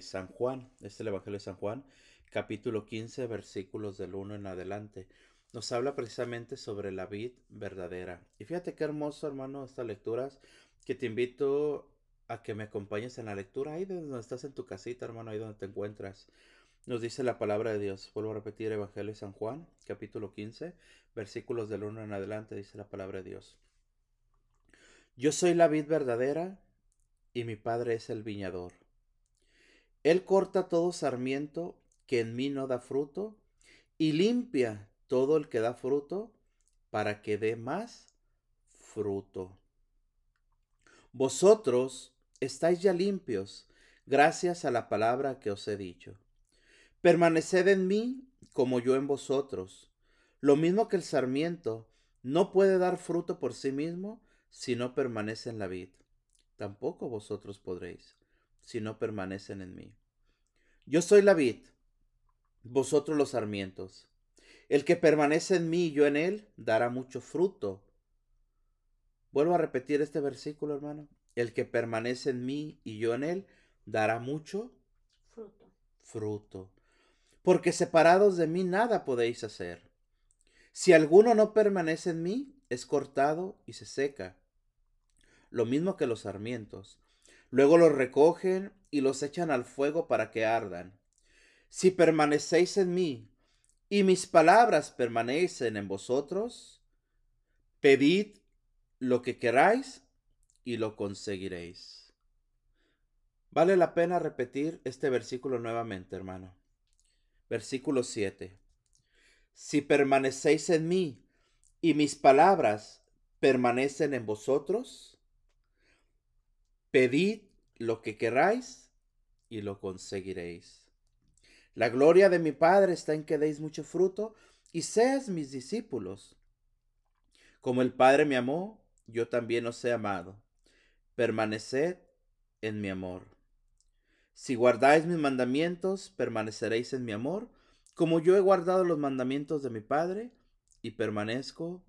San Juan, es el Evangelio de San Juan, capítulo 15, versículos del 1 en adelante. Nos habla precisamente sobre la vid verdadera. Y fíjate qué hermoso, hermano, estas lecturas, que te invito a que me acompañes en la lectura, ahí donde estás en tu casita, hermano, ahí donde te encuentras. Nos dice la palabra de Dios. Vuelvo a repetir Evangelio de San Juan, capítulo 15, versículos del 1 en adelante, dice la palabra de Dios. Yo soy la vid verdadera y mi Padre es el viñador. Él corta todo sarmiento que en mí no da fruto y limpia todo el que da fruto para que dé más fruto. Vosotros estáis ya limpios gracias a la palabra que os he dicho. Permaneced en mí como yo en vosotros. Lo mismo que el sarmiento no puede dar fruto por sí mismo si no permanece en la vid tampoco vosotros podréis, si no permanecen en mí. Yo soy la vid, vosotros los sarmientos. El que permanece en mí y yo en él, dará mucho fruto. Vuelvo a repetir este versículo, hermano. El que permanece en mí y yo en él, dará mucho fruto. Fruto. Porque separados de mí nada podéis hacer. Si alguno no permanece en mí, es cortado y se seca lo mismo que los sarmientos. Luego los recogen y los echan al fuego para que ardan. Si permanecéis en mí y mis palabras permanecen en vosotros, pedid lo que queráis y lo conseguiréis. Vale la pena repetir este versículo nuevamente, hermano. Versículo 7. Si permanecéis en mí y mis palabras permanecen en vosotros, Pedid lo que queráis y lo conseguiréis. La gloria de mi Padre está en que deis mucho fruto y seas mis discípulos. Como el Padre me amó, yo también os he amado. Permaneced en mi amor. Si guardáis mis mandamientos, permaneceréis en mi amor, como yo he guardado los mandamientos de mi Padre y permanezco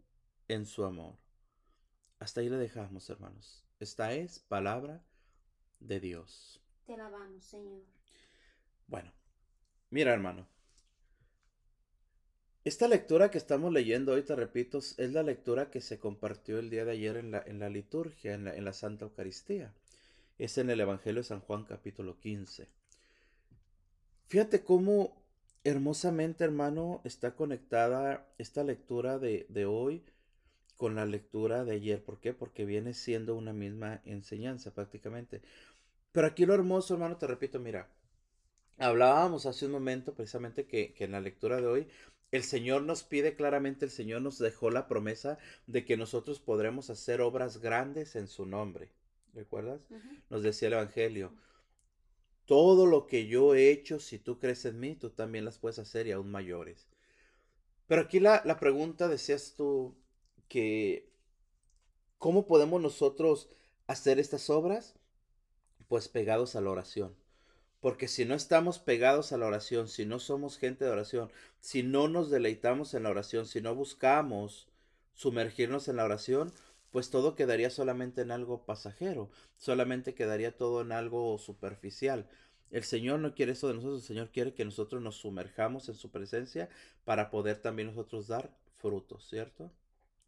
en su amor. Hasta ahí le dejamos, hermanos. Esta es palabra de Dios. Te alabamos, Señor. Bueno, mira, hermano. Esta lectura que estamos leyendo hoy, te repito, es la lectura que se compartió el día de ayer en la, en la liturgia, en la, en la Santa Eucaristía. Es en el Evangelio de San Juan capítulo 15. Fíjate cómo hermosamente, hermano, está conectada esta lectura de, de hoy con la lectura de ayer. ¿Por qué? Porque viene siendo una misma enseñanza prácticamente. Pero aquí lo hermoso, hermano, te repito, mira, hablábamos hace un momento precisamente que, en la lectura de hoy el Señor nos pide claramente, el Señor nos dejó la promesa de que nosotros podremos hacer obras grandes en su nombre. ¿Recuerdas? Nos decía el Evangelio. Todo lo que yo he hecho, si tú crees en mí, tú también las puedes hacer y aún mayores. Pero aquí la, la pregunta, decías tú, que ¿cómo podemos nosotros hacer estas obras? Pues pegados a la oración. Porque si no estamos pegados a la oración, si no somos gente de oración, si no nos deleitamos en la oración, si no buscamos sumergirnos en la oración, pues todo quedaría solamente en algo pasajero, solamente quedaría todo en algo superficial. El Señor no quiere eso de nosotros, el Señor quiere que nosotros nos sumerjamos en su presencia para poder también nosotros dar frutos, ¿cierto?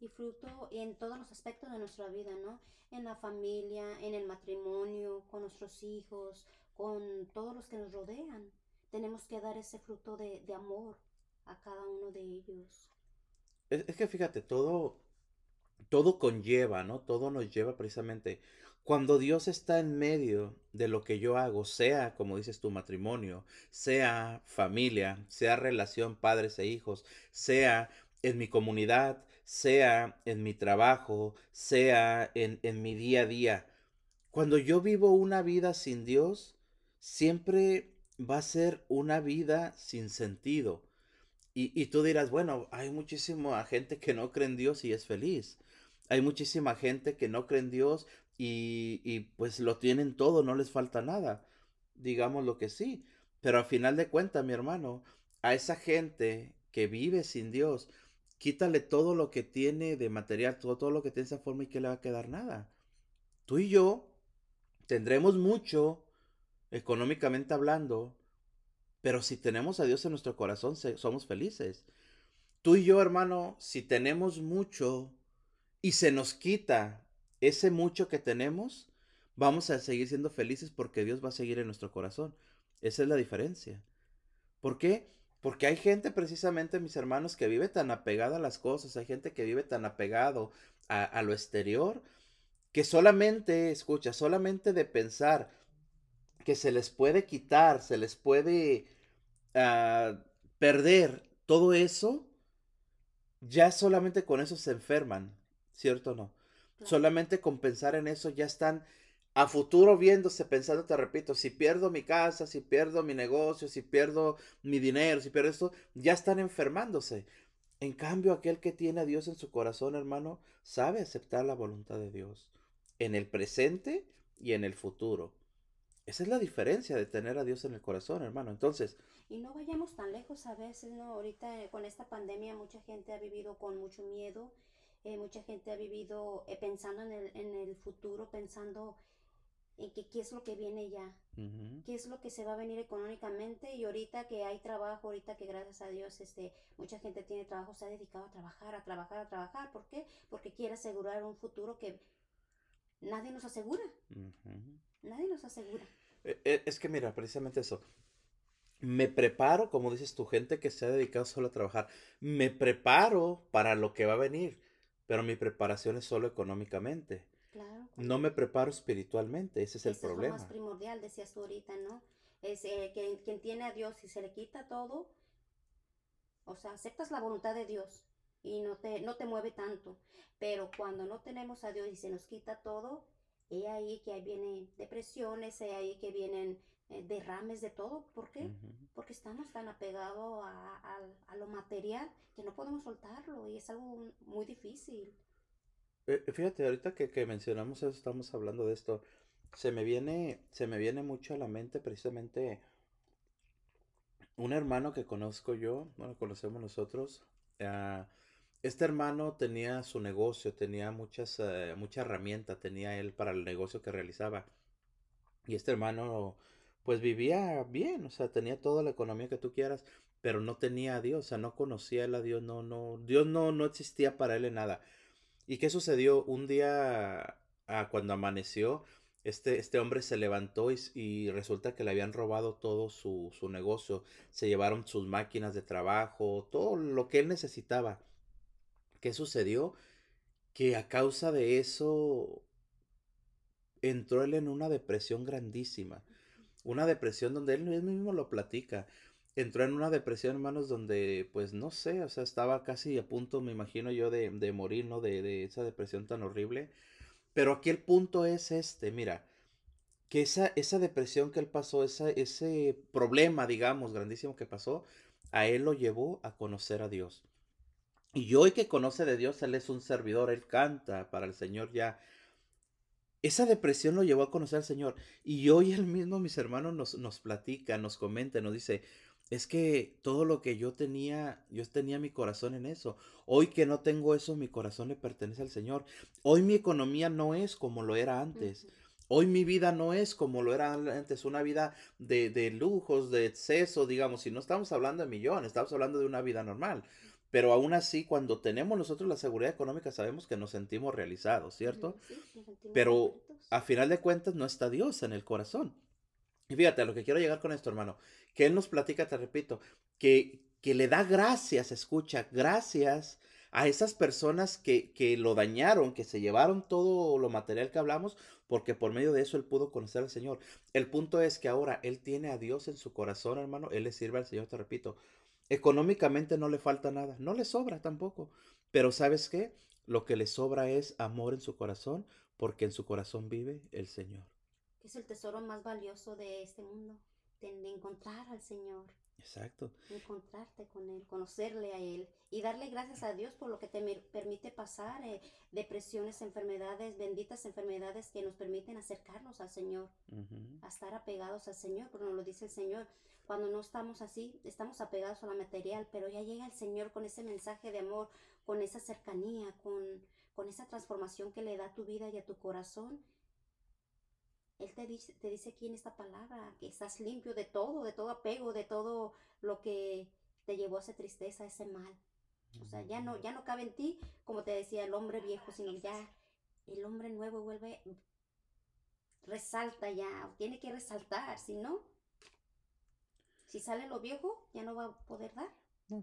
Y fruto en todos los aspectos de nuestra vida, ¿no? En la familia, en el matrimonio, con nuestros hijos, con todos los que nos rodean. Tenemos que dar ese fruto de, amor a cada uno de ellos. Es, es, que fíjate, todo, todo conlleva, ¿no? Todo nos lleva precisamente. Cuando Dios está en medio de lo que yo hago, sea, como dices tu matrimonio, sea familia, sea relación padres e hijos, sea en mi comunidad, sea en mi trabajo, sea en, en mi día a día. Cuando yo vivo una vida sin Dios, siempre va a ser una vida sin sentido. Y, y, tú dirás, bueno, hay muchísima gente que no cree en Dios y es feliz. Hay muchísima gente que no cree en Dios y, y pues lo tienen todo, no les falta nada. Digamos lo que sí. Pero al final de cuentas, mi hermano, a esa gente que vive sin Dios, quítale todo lo que tiene de material, todo, todo lo que tiene esa forma y que le va a quedar nada. Tú y yo tendremos mucho, económicamente hablando, pero si tenemos a Dios en nuestro corazón, somos felices. Tú y yo, hermano, si tenemos mucho y se nos quita ese mucho que tenemos, vamos a seguir siendo felices porque Dios va a seguir en nuestro corazón. Esa es la diferencia. ¿Por qué? Porque hay gente precisamente, mis hermanos, que vive tan apegada a las cosas, hay gente que vive tan apegado a, lo exterior, que solamente, escucha, solamente de pensar que se les puede quitar, se les puede ah, perder todo eso, ya solamente con eso se enferman, ¿cierto o no? Solamente con pensar en eso ya están a futuro viéndose, pensando, te repito, si pierdo mi casa, si pierdo mi negocio, si pierdo mi dinero, si pierdo esto, ya están enfermándose. En cambio, aquel que tiene a Dios en su corazón, hermano, sabe aceptar la voluntad de Dios en el presente y en el futuro. Esa es la diferencia de tener a Dios en el corazón, hermano. Entonces... Y no vayamos tan lejos a veces, ¿no? Ahorita eh, con esta pandemia mucha gente ha vivido con mucho miedo, eh, mucha gente ha vivido eh, pensando en el, en el futuro, pensando en que qué es lo que viene ya, qué es lo que se va a venir económicamente y ahorita que hay trabajo, ahorita que gracias a Dios este mucha gente tiene trabajo, se ha dedicado a trabajar, a trabajar, a trabajar, ¿por qué? Porque quiere asegurar un futuro que nadie nos asegura. Nadie nos asegura. Eh, eh, es que mira, precisamente eso. Me preparo, como dices tu gente que se ha dedicado solo a trabajar, me preparo para lo que va a venir, pero mi preparación es solo económicamente. No me preparo espiritualmente, ese es el problema. Es lo más primordial, decías tú ahorita, ¿no? Es eh, que quien tiene a Dios y se le quita todo, o sea, aceptas la voluntad de Dios y no te, no te mueve tanto. Pero cuando no tenemos a Dios y se nos quita todo, es ahí que ahí vienen depresiones, es ahí que vienen eh, derrames de todo. ¿Por qué? Porque estamos tan apegados a, a, lo material que no podemos soltarlo y es algo muy difícil. Eh, eh, fíjate, ahorita que, mencionamos eso, estamos hablando de esto, se me viene, se me viene mucho a la mente precisamente un hermano que conozco yo, bueno, conocemos nosotros. Ah, este hermano tenía su negocio, tenía muchas, uh, mucha herramienta, tenía él para el negocio que realizaba. Y este hermano, pues vivía bien, o sea, tenía toda la economía que tú quieras, pero no tenía a Dios, o sea, no conocía a Dios, no, no, Dios no, no existía para él en nada. ¿Y qué sucedió? Un día, ah, cuando amaneció, este, este hombre se levantó y, resulta que le habían robado todo su, su negocio. Se llevaron sus máquinas de trabajo, todo lo que él necesitaba. ¿Qué sucedió? Que a causa de eso entró él en una depresión grandísima. Una depresión donde él mismo lo platica entró en una depresión, hermanos, donde, pues, no sé, o sea, estaba casi a punto, me imagino yo, de, de morir, ¿no? De, de, esa depresión tan horrible. Pero aquí el punto es este, mira, que esa, esa depresión que él pasó, esa, ese problema, digamos, grandísimo que pasó, a él lo llevó a conocer a Dios. Y hoy que conoce de Dios, él es un servidor, él canta para el Señor ya. Esa depresión lo llevó a conocer al Señor. Y hoy él mismo, mis hermanos, nos, nos platica, nos comenta, nos dice, es que todo lo que yo tenía, yo tenía mi corazón en eso. Hoy que no tengo eso, mi corazón le pertenece al Señor. Hoy mi economía no es como lo era antes. Hoy mi vida no es como lo era antes, una vida de, de lujos, de exceso, digamos, si no estamos hablando de millones, estamos hablando de una vida normal. Pero aún así, cuando tenemos nosotros la seguridad económica, sabemos que nos sentimos realizados, ¿cierto? Pero a final de cuentas no está Dios en el corazón. Y fíjate, a lo que quiero llegar con esto, hermano, que Él nos platica, te repito, que, que le da gracias, escucha, gracias a esas personas que, que lo dañaron, que se llevaron todo lo material que hablamos, porque por medio de eso Él pudo conocer al Señor. El punto es que ahora Él tiene a Dios en su corazón, hermano, Él le sirve al Señor, te repito. Económicamente no le falta nada, no le sobra tampoco, pero ¿sabes qué? Lo que le sobra es amor en su corazón, porque en su corazón vive el Señor es el tesoro más valioso de este mundo, de, encontrar al Señor. Exacto. Encontrarte con Él, conocerle a Él y darle gracias a Dios por lo que te permite pasar eh, depresiones, enfermedades, benditas enfermedades que nos permiten acercarnos al Señor, a estar apegados al Señor, como nos lo dice el Señor. Cuando no estamos así, estamos apegados a la material, pero ya llega el Señor con ese mensaje de amor, con esa cercanía, con, con esa transformación que le da a tu vida y a tu corazón Él te dice, te dice aquí en esta palabra que estás limpio de todo, de todo apego, de todo lo que te llevó a esa tristeza, a ese mal. O sea, ya no, ya no cabe en ti, como te decía, el hombre viejo, sino ya el hombre nuevo vuelve, resalta ya, tiene que resaltar, si no, si sale lo viejo, ya no va a poder dar. No,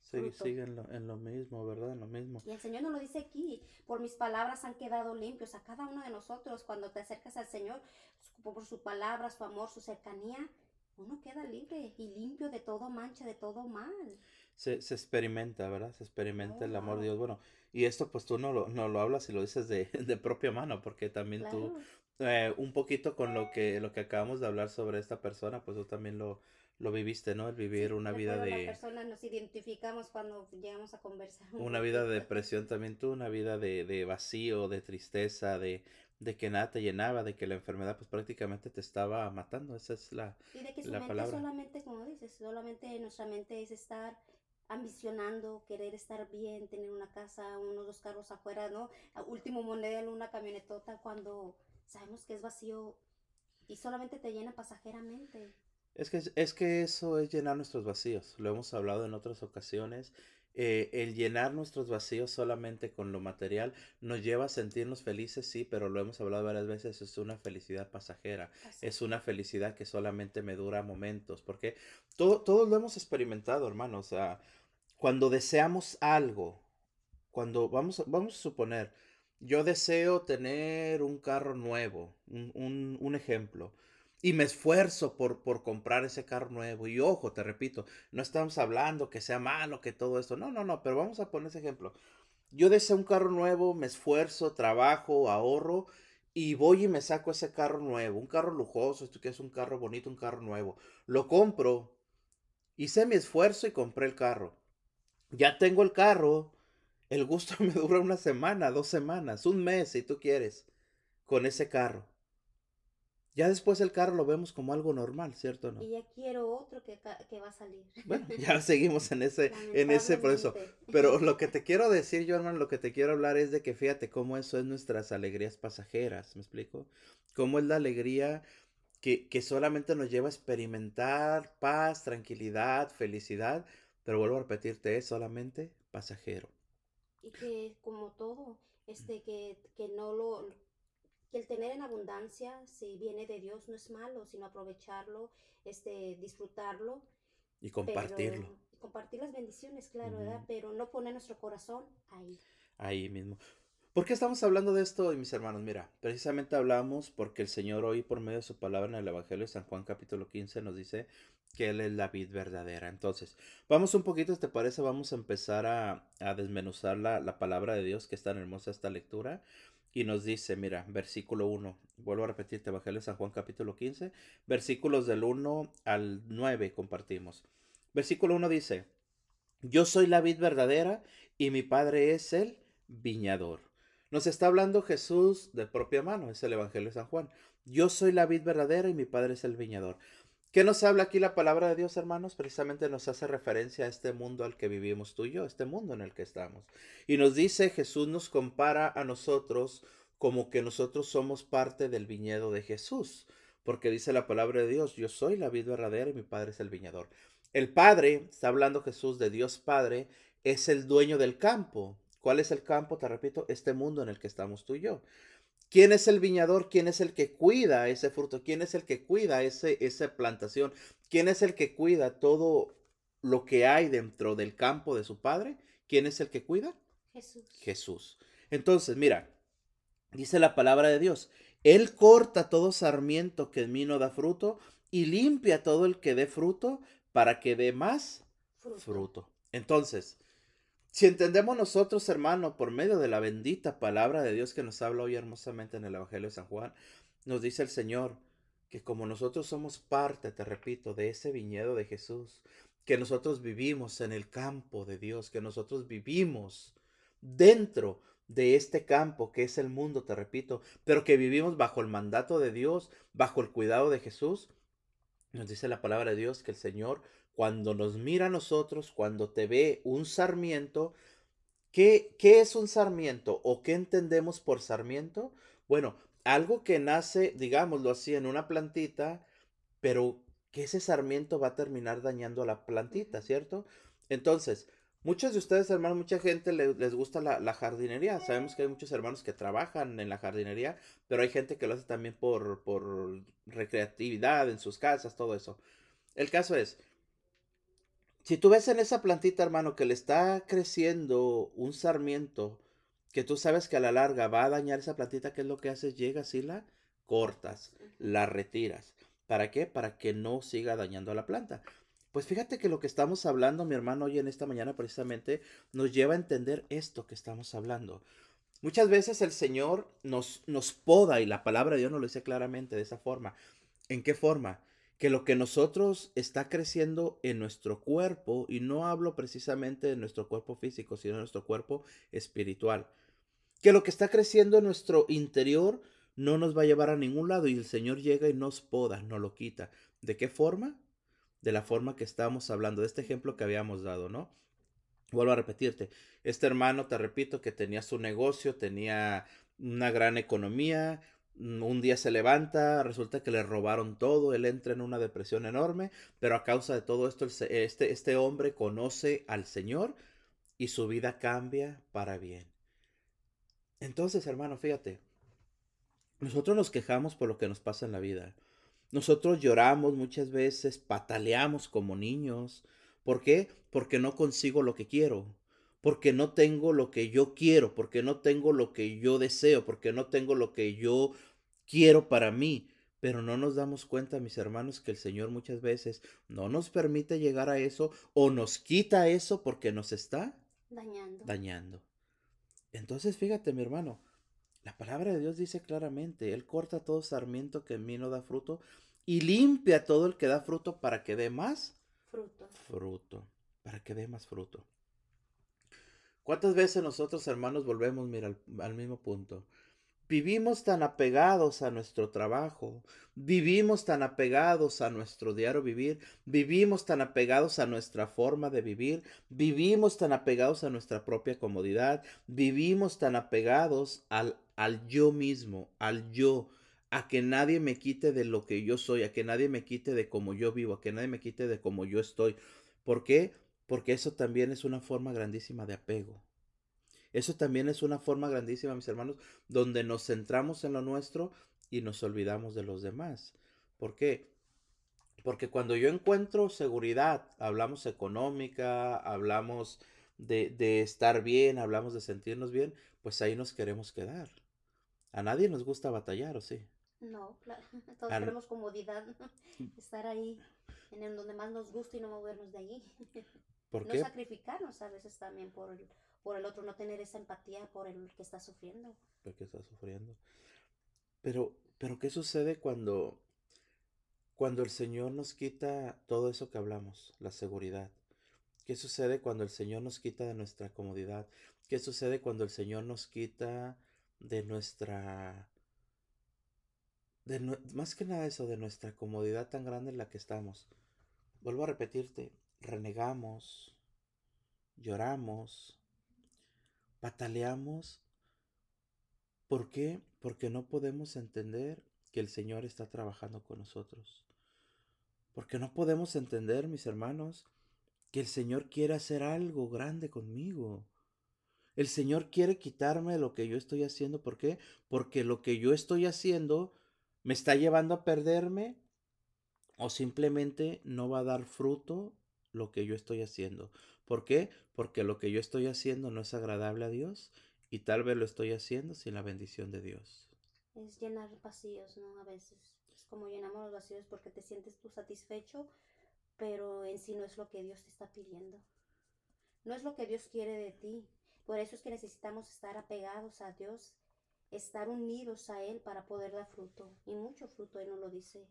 sí. Sigue, en, lo, en, lo, mismo, ¿verdad? En lo mismo. Y el Señor nos lo dice aquí, por mis palabras han quedado limpios a cada uno de nosotros. Cuando te acercas al Señor, por su palabra, su amor, su cercanía, uno queda libre y limpio de todo mancha, de todo mal. Se, se experimenta, ¿verdad? Se experimenta el amor de Dios. Bueno, y esto pues tú no lo, no lo hablas y lo dices de, de propia mano, porque también tú, eh, un poquito con lo que, lo que acabamos de hablar sobre esta persona, pues tú también lo, lo viviste, ¿no? El vivir una vida de... personas nos identificamos cuando llegamos a conversar. Una vida de depresión también tú, una vida de, de vacío, de tristeza, de, de que nada te llenaba, de que la enfermedad pues prácticamente te estaba matando, esa es la, y de que su mente solamente, como dices, solamente nuestra mente es estar ambicionando, querer estar bien, tener una casa, unos dos carros afuera, ¿no? último modelo, una camionetota, cuando sabemos que es vacío y solamente te llena pasajeramente. Es que, es que eso es llenar nuestros vacíos, lo hemos hablado en otras ocasiones. Eh, el llenar nuestros vacíos solamente con lo material nos lleva a sentirnos felices, sí, pero lo hemos hablado varias veces, es una felicidad pasajera, es una felicidad que solamente me dura momentos, porque todo, todos lo hemos experimentado, hermano, o sea, cuando deseamos algo, cuando vamos, vamos a suponer, yo deseo tener un carro nuevo, un, un, ejemplo, y me esfuerzo por, por comprar ese carro nuevo. Y ojo, te repito, no estamos hablando que sea malo, que todo esto, no, no, no, pero vamos a poner ese ejemplo. Yo deseo un carro nuevo, me esfuerzo, trabajo, ahorro y voy y me saco ese carro nuevo, un carro lujoso, esto que es un carro bonito, un carro nuevo. Lo compro, hice mi esfuerzo y compré el carro. Ya tengo el carro. El gusto me dura una semana, dos semanas, un mes si tú quieres, con ese carro. Ya después el carro lo vemos como algo normal, ¿cierto? ¿No? Y ya quiero otro que, que va a salir. Bueno, ya seguimos en ese, en ese proceso. Pero lo que te quiero decir, yo hermano, lo que te quiero hablar es de que fíjate cómo eso es nuestras alegrías pasajeras, ¿me explico? Cómo es la alegría que, que solamente nos lleva a experimentar paz, tranquilidad, felicidad, pero vuelvo a repetirte, es solamente pasajero. Y que como todo, este, que, que no lo, el tener en abundancia, si viene de Dios, no es malo, sino aprovecharlo, este, disfrutarlo. Y compartirlo. compartir las bendiciones, claro, ¿verdad? Pero no poner nuestro corazón ahí. Ahí mismo. ¿Por qué estamos hablando de esto, mis hermanos? Mira, precisamente hablamos porque el Señor hoy por medio de su palabra en el Evangelio de San Juan capítulo 15 nos dice que Él es la vid verdadera. Entonces, vamos un poquito, ¿te parece? Vamos a empezar a, desmenuzar la, la, palabra de Dios que es tan hermosa esta lectura. Y nos dice, mira, versículo 1, vuelvo a repetirte, Evangelio de San Juan capítulo 15, versículos del 1 al 9 compartimos. Versículo 1 dice, yo soy la vid verdadera y mi padre es el viñador. Nos está hablando Jesús de propia mano, es el Evangelio de San Juan. Yo soy la vid verdadera y mi Padre es el viñador. ¿Qué nos habla aquí la palabra de Dios, hermanos? Precisamente nos hace referencia a este mundo al que vivimos tú y yo, este mundo en el que estamos. Y nos dice, Jesús nos compara a nosotros como que nosotros somos parte del viñedo de Jesús. Porque dice la palabra de Dios, yo soy la vid verdadera y mi Padre es el viñador. El Padre, está hablando Jesús de Dios Padre, es el dueño del campo. ¿Cuál es el campo? Te repito, este mundo en el que estamos tú y yo. ¿Quién es el viñador? ¿Quién es el que cuida ese fruto? ¿Quién es el que cuida ese, esa plantación? ¿Quién es el que cuida todo lo que hay dentro del campo de su padre? ¿Quién es el que cuida? Jesús. Jesús. Entonces, mira, dice la palabra de Dios, Él corta todo sarmiento que en mí no da fruto y limpia todo el que dé fruto para que dé más fruto. fruto. Entonces, si entendemos nosotros, hermano, por medio de la bendita palabra de Dios que nos habla hoy hermosamente en el Evangelio de San Juan, nos dice el Señor que como nosotros somos parte, te repito, de ese viñedo de Jesús, que nosotros vivimos en el campo de Dios, que nosotros vivimos dentro de este campo que es el mundo, te repito, pero que vivimos bajo el mandato de Dios, bajo el cuidado de Jesús, nos dice la palabra de Dios que el Señor cuando nos mira a nosotros, cuando te ve un sarmiento, ¿qué, ¿qué es un sarmiento o qué entendemos por sarmiento? Bueno, algo que nace, digámoslo así, en una plantita, pero que ese sarmiento va a terminar dañando a la plantita, ¿cierto? Entonces, muchos de ustedes, hermanos, mucha gente les gusta la, jardinería. Sabemos que hay muchos hermanos que trabajan en la jardinería, pero hay gente que lo hace también por, por recreatividad en sus casas, todo eso. El caso es, si tú ves en esa plantita, hermano, que le está creciendo un sarmiento, que tú sabes que a la larga va a dañar esa plantita, ¿qué es lo que haces? Llegas y la cortas, la retiras. ¿Para qué? Para que no siga dañando a la planta. Pues fíjate que lo que estamos hablando, mi hermano, hoy en esta mañana precisamente nos lleva a entender esto que estamos hablando. Muchas veces el Señor nos, nos poda y la palabra de Dios nos lo dice claramente de esa forma. ¿En qué forma? Que lo que nosotros está creciendo en nuestro cuerpo, y no hablo precisamente de nuestro cuerpo físico, sino de nuestro cuerpo espiritual, que lo que está creciendo en nuestro interior no nos va a llevar a ningún lado y el Señor llega y nos poda, nos lo quita. ¿De qué forma? De la forma que estábamos hablando, de este ejemplo que habíamos dado, ¿no? Vuelvo a repetirte, este hermano, te repito, que tenía su negocio, tenía una gran economía, un día se levanta, resulta que le robaron todo, él entra en una depresión enorme, pero a causa de todo esto, este, este hombre conoce al Señor y su vida cambia para bien. Entonces, hermano, fíjate, nosotros nos quejamos por lo que nos pasa en la vida. Nosotros lloramos muchas veces, pataleamos como niños. ¿Por qué? Porque no consigo lo que quiero. Porque no tengo lo que yo quiero. Porque no tengo lo que yo deseo. Porque no tengo lo que yo quiero para mí. Pero no nos damos cuenta, mis hermanos, que el Señor muchas veces no nos permite llegar a eso o nos quita eso porque nos está dañando. dañando. Entonces, fíjate, mi hermano, la palabra de Dios dice claramente, Él corta todo sarmiento que en mí no da fruto y limpia todo el que da fruto para que dé más fruto. Fruto, para que dé más fruto. ¿Cuántas veces nosotros, hermanos, volvemos, mira, al, mismo punto? Vivimos tan apegados a nuestro trabajo, vivimos tan apegados a nuestro diario vivir, vivimos tan apegados a nuestra forma de vivir, vivimos tan apegados a nuestra propia comodidad, vivimos tan apegados al al yo mismo, al yo, a que nadie me quite de lo que yo soy, a que nadie me quite de cómo yo vivo, a que nadie me quite de cómo yo estoy. ¿Por qué? Porque eso también es una forma grandísima de apego. Eso también es una forma grandísima, mis hermanos, donde nos centramos en lo nuestro y nos olvidamos de los demás. ¿Por qué? Porque cuando yo encuentro seguridad, hablamos económica, hablamos de, de estar bien, hablamos de sentirnos bien, pues ahí nos queremos quedar. A nadie nos gusta batallar, ¿o sí? No, claro. Todos queremos comodidad, estar ahí en el donde más nos gusta y no movernos de allí. ¿Por no sacrificarnos a veces también por el, por el otro, no tener esa empatía por el que está sufriendo. Está sufriendo. Pero, pero ¿qué sucede cuando, cuando el Señor nos quita todo eso que hablamos, la seguridad? ¿Qué sucede cuando el Señor nos quita de nuestra comodidad? ¿Qué sucede cuando el Señor nos quita de nuestra... De más que nada eso, de nuestra comodidad tan grande en la que estamos. Vuelvo a repetirte, renegamos, lloramos, pataleamos. ¿Por qué? Porque no podemos entender que el Señor está trabajando con nosotros. Porque no podemos entender, mis hermanos, que el Señor quiere hacer algo grande conmigo. El Señor quiere quitarme lo que yo estoy haciendo. ¿Por qué? Porque lo que yo estoy haciendo me está llevando a perderme o simplemente no va a dar fruto lo que yo estoy haciendo. ¿Por qué? Porque lo que yo estoy haciendo no es agradable a Dios y tal vez lo estoy haciendo sin la bendición de Dios. Es llenar vacíos, ¿no? A veces. Es como llenamos los vacíos porque te sientes tú satisfecho, pero en sí no es lo que Dios te está pidiendo. No es lo que Dios quiere de ti. Por eso es que necesitamos estar apegados a Dios, estar unidos a Él para poder dar fruto. Y mucho fruto, Él nos lo dice.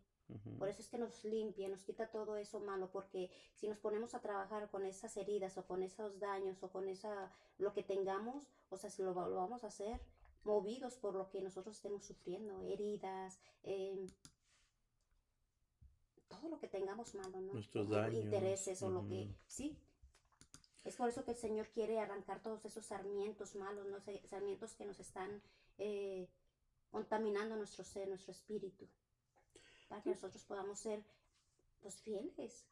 Por eso es que nos limpia, nos quita todo eso malo, porque si nos ponemos a trabajar con esas heridas o con esos daños o con esa lo que tengamos, o sea, si lo, vamos a hacer movidos por lo que nosotros estemos sufriendo, heridas, em, todo lo que tengamos malo, ¿no? Nuestros daños. Intereses o lo que, sí, es por eso que el Señor quiere arrancar todos esos sarmientos malos, ¿no? sarmientos que nos están eh, contaminando nuestro ser, nuestro espíritu, para que nosotros podamos ser pues fieles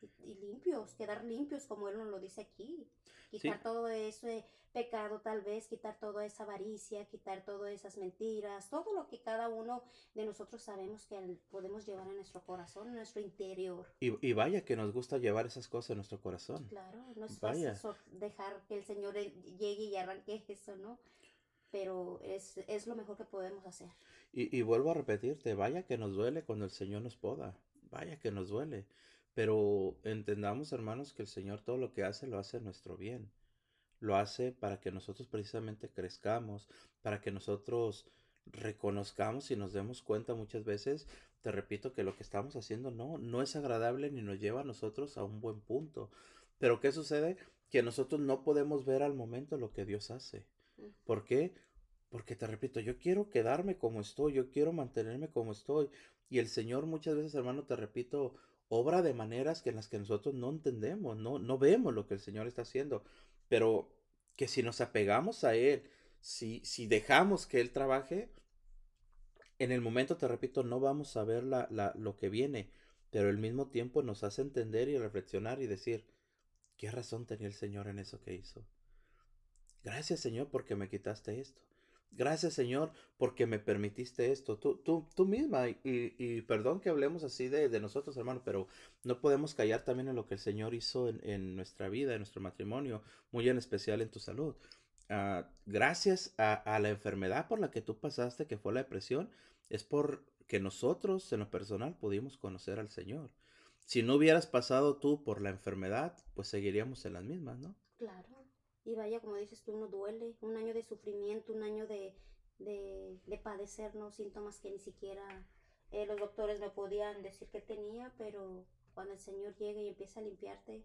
y, limpios, quedar limpios como Él nos lo dice aquí. Quitar todo ese pecado tal vez, quitar toda esa avaricia, quitar todas esas mentiras, todo lo que cada uno de nosotros sabemos que podemos llevar en nuestro corazón, en nuestro interior. Y, vaya que nos gusta llevar esas cosas en nuestro corazón. Claro, no es fácil dejar que el Señor llegue y arranque eso, ¿no? Pero es, es lo mejor que podemos hacer. Y, y vuelvo a repetirte, vaya que nos duele cuando el Señor nos poda, vaya que nos duele. Pero entendamos, hermanos, que el Señor todo lo que hace lo hace a nuestro bien. Lo hace para que nosotros precisamente crezcamos, para que nosotros reconozcamos y nos demos cuenta muchas veces, te repito que lo que estamos haciendo no, no es agradable ni nos lleva a nosotros a un buen punto. Pero ¿qué sucede? Que nosotros no podemos ver al momento lo que Dios hace. ¿Por qué? Porque te repito, yo quiero quedarme como estoy, yo quiero mantenerme como estoy. Y el Señor muchas veces, hermano, te repito, obra de maneras que en las que nosotros no entendemos, no, no vemos lo que el Señor está haciendo, pero que si nos apegamos a Él, si, si dejamos que Él trabaje, en el momento, te repito, no vamos a ver la, la, lo que viene, pero al mismo tiempo nos hace entender y reflexionar y decir, ¿qué razón tenía el Señor en eso que hizo? Gracias Señor porque me quitaste esto. Gracias Señor porque me permitiste esto. Tú, tú, tú misma, y, y, perdón que hablemos así de, de, nosotros, hermano, pero no podemos callar también en lo que el Señor hizo en, en nuestra vida, en nuestro matrimonio, muy en especial en tu salud. Ah, gracias a, a, la enfermedad por la que tú pasaste, que fue la depresión, es porque nosotros en lo personal pudimos conocer al Señor. Si no hubieras pasado tú por la enfermedad, pues seguiríamos en las mismas, ¿no? Claro. Y vaya, como dices tú, no duele. Un año de sufrimiento, un año de, de, de padecernos síntomas que ni siquiera eh, los doctores me podían decir que tenía, pero cuando el Señor llega y empieza a limpiarte,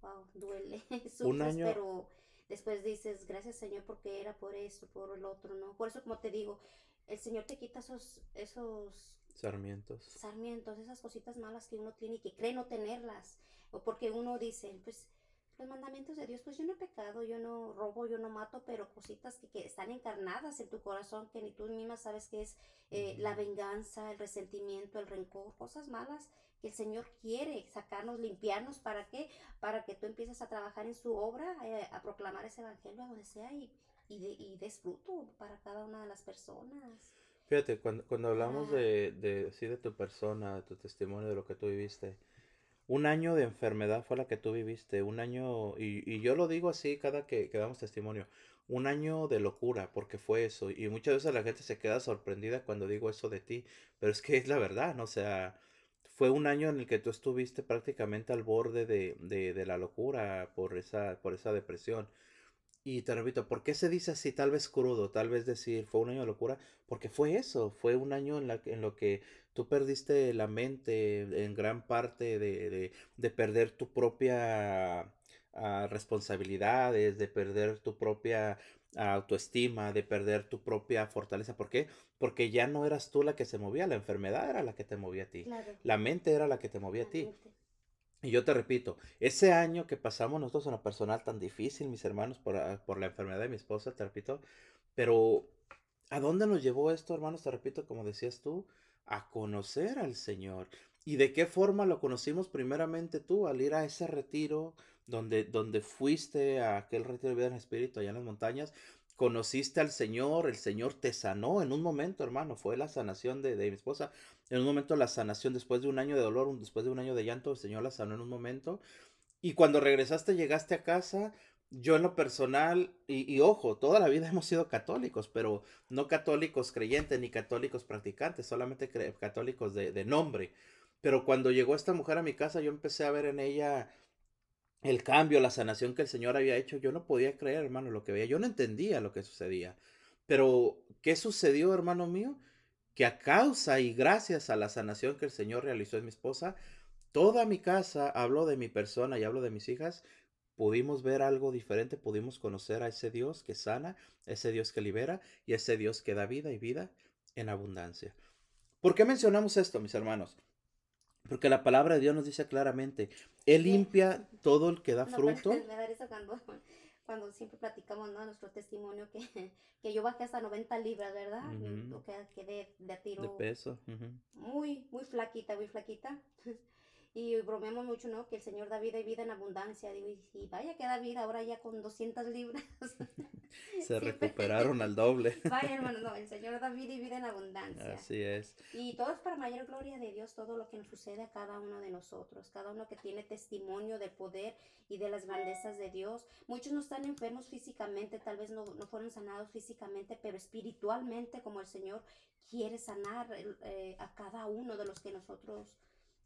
wow, duele. Sufres, un año... pero después dices, gracias Señor porque era por eso, por el otro, ¿no? Por eso, como te digo, el Señor te quita esos, esos sarmientos. Sarmientos, esas cositas malas que uno tiene y que cree no tenerlas. O porque uno dice, pues los mandamientos de Dios, pues yo no he pecado, yo no robo, yo no mato, pero cositas que, que están encarnadas en tu corazón que ni tú misma sabes que es eh, la venganza, el resentimiento, el rencor, cosas malas que el Señor quiere sacarnos, limpiarnos, ¿para qué? Para que tú empieces a trabajar en su obra, eh, a proclamar ese evangelio a donde sea y, y, de, y des fruto para cada una de las personas. Fíjate, cuando, cuando hablamos de, de, sí, de tu persona, de tu testimonio, de lo que tú viviste, un año de enfermedad fue la que tú viviste, un año, y, yo lo digo así cada que, que, damos testimonio, un año de locura, porque fue eso, y muchas veces la gente se queda sorprendida cuando digo eso de ti, pero es que es la verdad, ¿no? O sea, fue un año en el que tú estuviste prácticamente al borde de, de, la locura por esa, por esa depresión. Y te repito, ¿por qué se dice así? Tal vez crudo, tal vez decir fue un año de locura, porque fue eso, fue un año en, en lo que tú perdiste la mente en gran parte de, de, de perder tu propia uh, responsabilidades, de perder tu propia autoestima, de perder tu propia fortaleza. ¿Por qué? Porque ya no eras tú la que se movía, la enfermedad era la que te movía a ti. La mente era la que te movía a ti. Y yo te repito, ese año que pasamos nosotros en lo personal tan difícil, mis hermanos, por, ah, por la enfermedad de mi esposa, te repito, pero ¿a dónde nos llevó esto, hermanos? Te repito, como decías tú, a conocer al Señor. ¿Y de qué forma lo conocimos primeramente tú al ir a ese retiro donde, donde fuiste a aquel retiro de vida en espíritu allá en las montañas? Conociste al Señor, el Señor te sanó en un momento, hermano, fue la sanación de, de mi esposa. En un momento la sanación, después de un año de dolor, después de un año de llanto, el Señor la sanó en un momento. Y cuando regresaste, llegaste a casa, yo en lo personal, y, ojo, toda la vida hemos sido católicos, pero no católicos creyentes ni católicos practicantes, solamente católicos de, de, nombre. Pero cuando llegó esta mujer a mi casa, yo empecé a ver en ella el cambio, la sanación que el Señor había hecho. Yo no podía creer, hermano, lo que veía. Yo no entendía lo que sucedía. Pero, ¿qué sucedió, hermano mío? Que a causa y gracias a la sanación que el Señor realizó en mi esposa, toda mi casa habló de mi persona y hablo de mis hijas pudimos ver algo diferente, pudimos conocer a ese Dios que sana, ese Dios que libera y ese Dios que da vida y vida en abundancia. ¿Por qué mencionamos esto, mis hermanos? Porque la palabra de Dios nos dice claramente, Él limpia todo el que da fruto. Me da cuando, cuando siempre platicamos, ¿no? Nuestro testimonio, que, que yo bajé hasta 90 libras, ¿verdad? Ujú. O que quedé de a tiro De peso. ujú. muy, muy flaquita, muy flaquita. Y bromeamos mucho, ¿no? Que el Señor da vida y vida en abundancia. Digo, y, vaya que da vida ahora ya con 200 libras. Se recuperaron al doble. Vaya, hermano, no, el Señor da vida y vida en abundancia. Así es. Y todo es para mayor gloria de Dios, todo lo que nos sucede a cada uno de nosotros, cada uno que tiene testimonio del poder y de las grandezas de Dios. Muchos no están enfermos físicamente, tal vez no, no fueron sanados físicamente, pero espiritualmente como el Señor quiere sanar eh, a cada uno de los que nosotros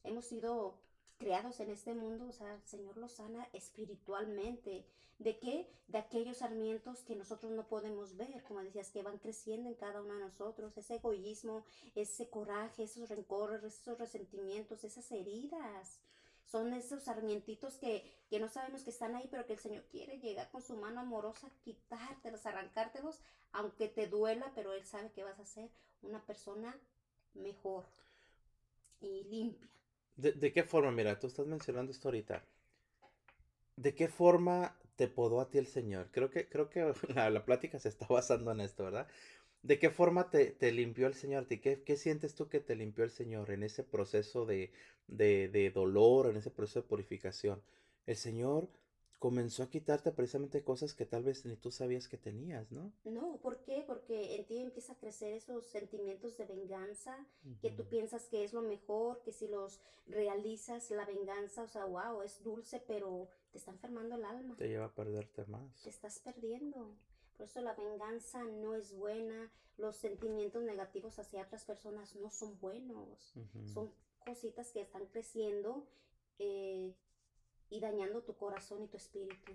hemos sido creados en este mundo, o sea, el Señor los sana espiritualmente. ¿De qué? De aquellos sarmientos que nosotros no podemos ver, como decías, que van creciendo en cada uno de nosotros, ese egoísmo, ese coraje, esos rencores, esos resentimientos, esas heridas. Son esos sarmientitos que, que no sabemos que están ahí, pero que el Señor quiere llegar con su mano amorosa, quitártelos, arrancártelos, aunque te duela, pero Él sabe que vas a ser una persona mejor y limpia. ¿De, de qué forma? Mira, tú estás mencionando esto ahorita. ¿De qué forma te podó a ti el Señor? Creo que, creo que la, la plática se está basando en esto, ¿verdad? ¿De qué forma te, te limpió el Señor? ¿Qué, qué sientes tú que te limpió el Señor en ese proceso de, de, de dolor, en ese proceso de purificación? El Señor comenzó a quitarte precisamente cosas que tal vez ni tú sabías que tenías, ¿no? No, ¿por qué? Porque en ti empieza a crecer esos sentimientos de venganza, que tú piensas que es lo mejor, que si los realizas, la venganza, o sea, wow, es dulce, pero te está enfermando el alma, Te lleva a perderte más. te estás perdiendo. Por eso la venganza no es buena, los sentimientos negativos hacia otras personas no son buenos, son cositas que están creciendo eh, y dañando tu corazón y tu espíritu.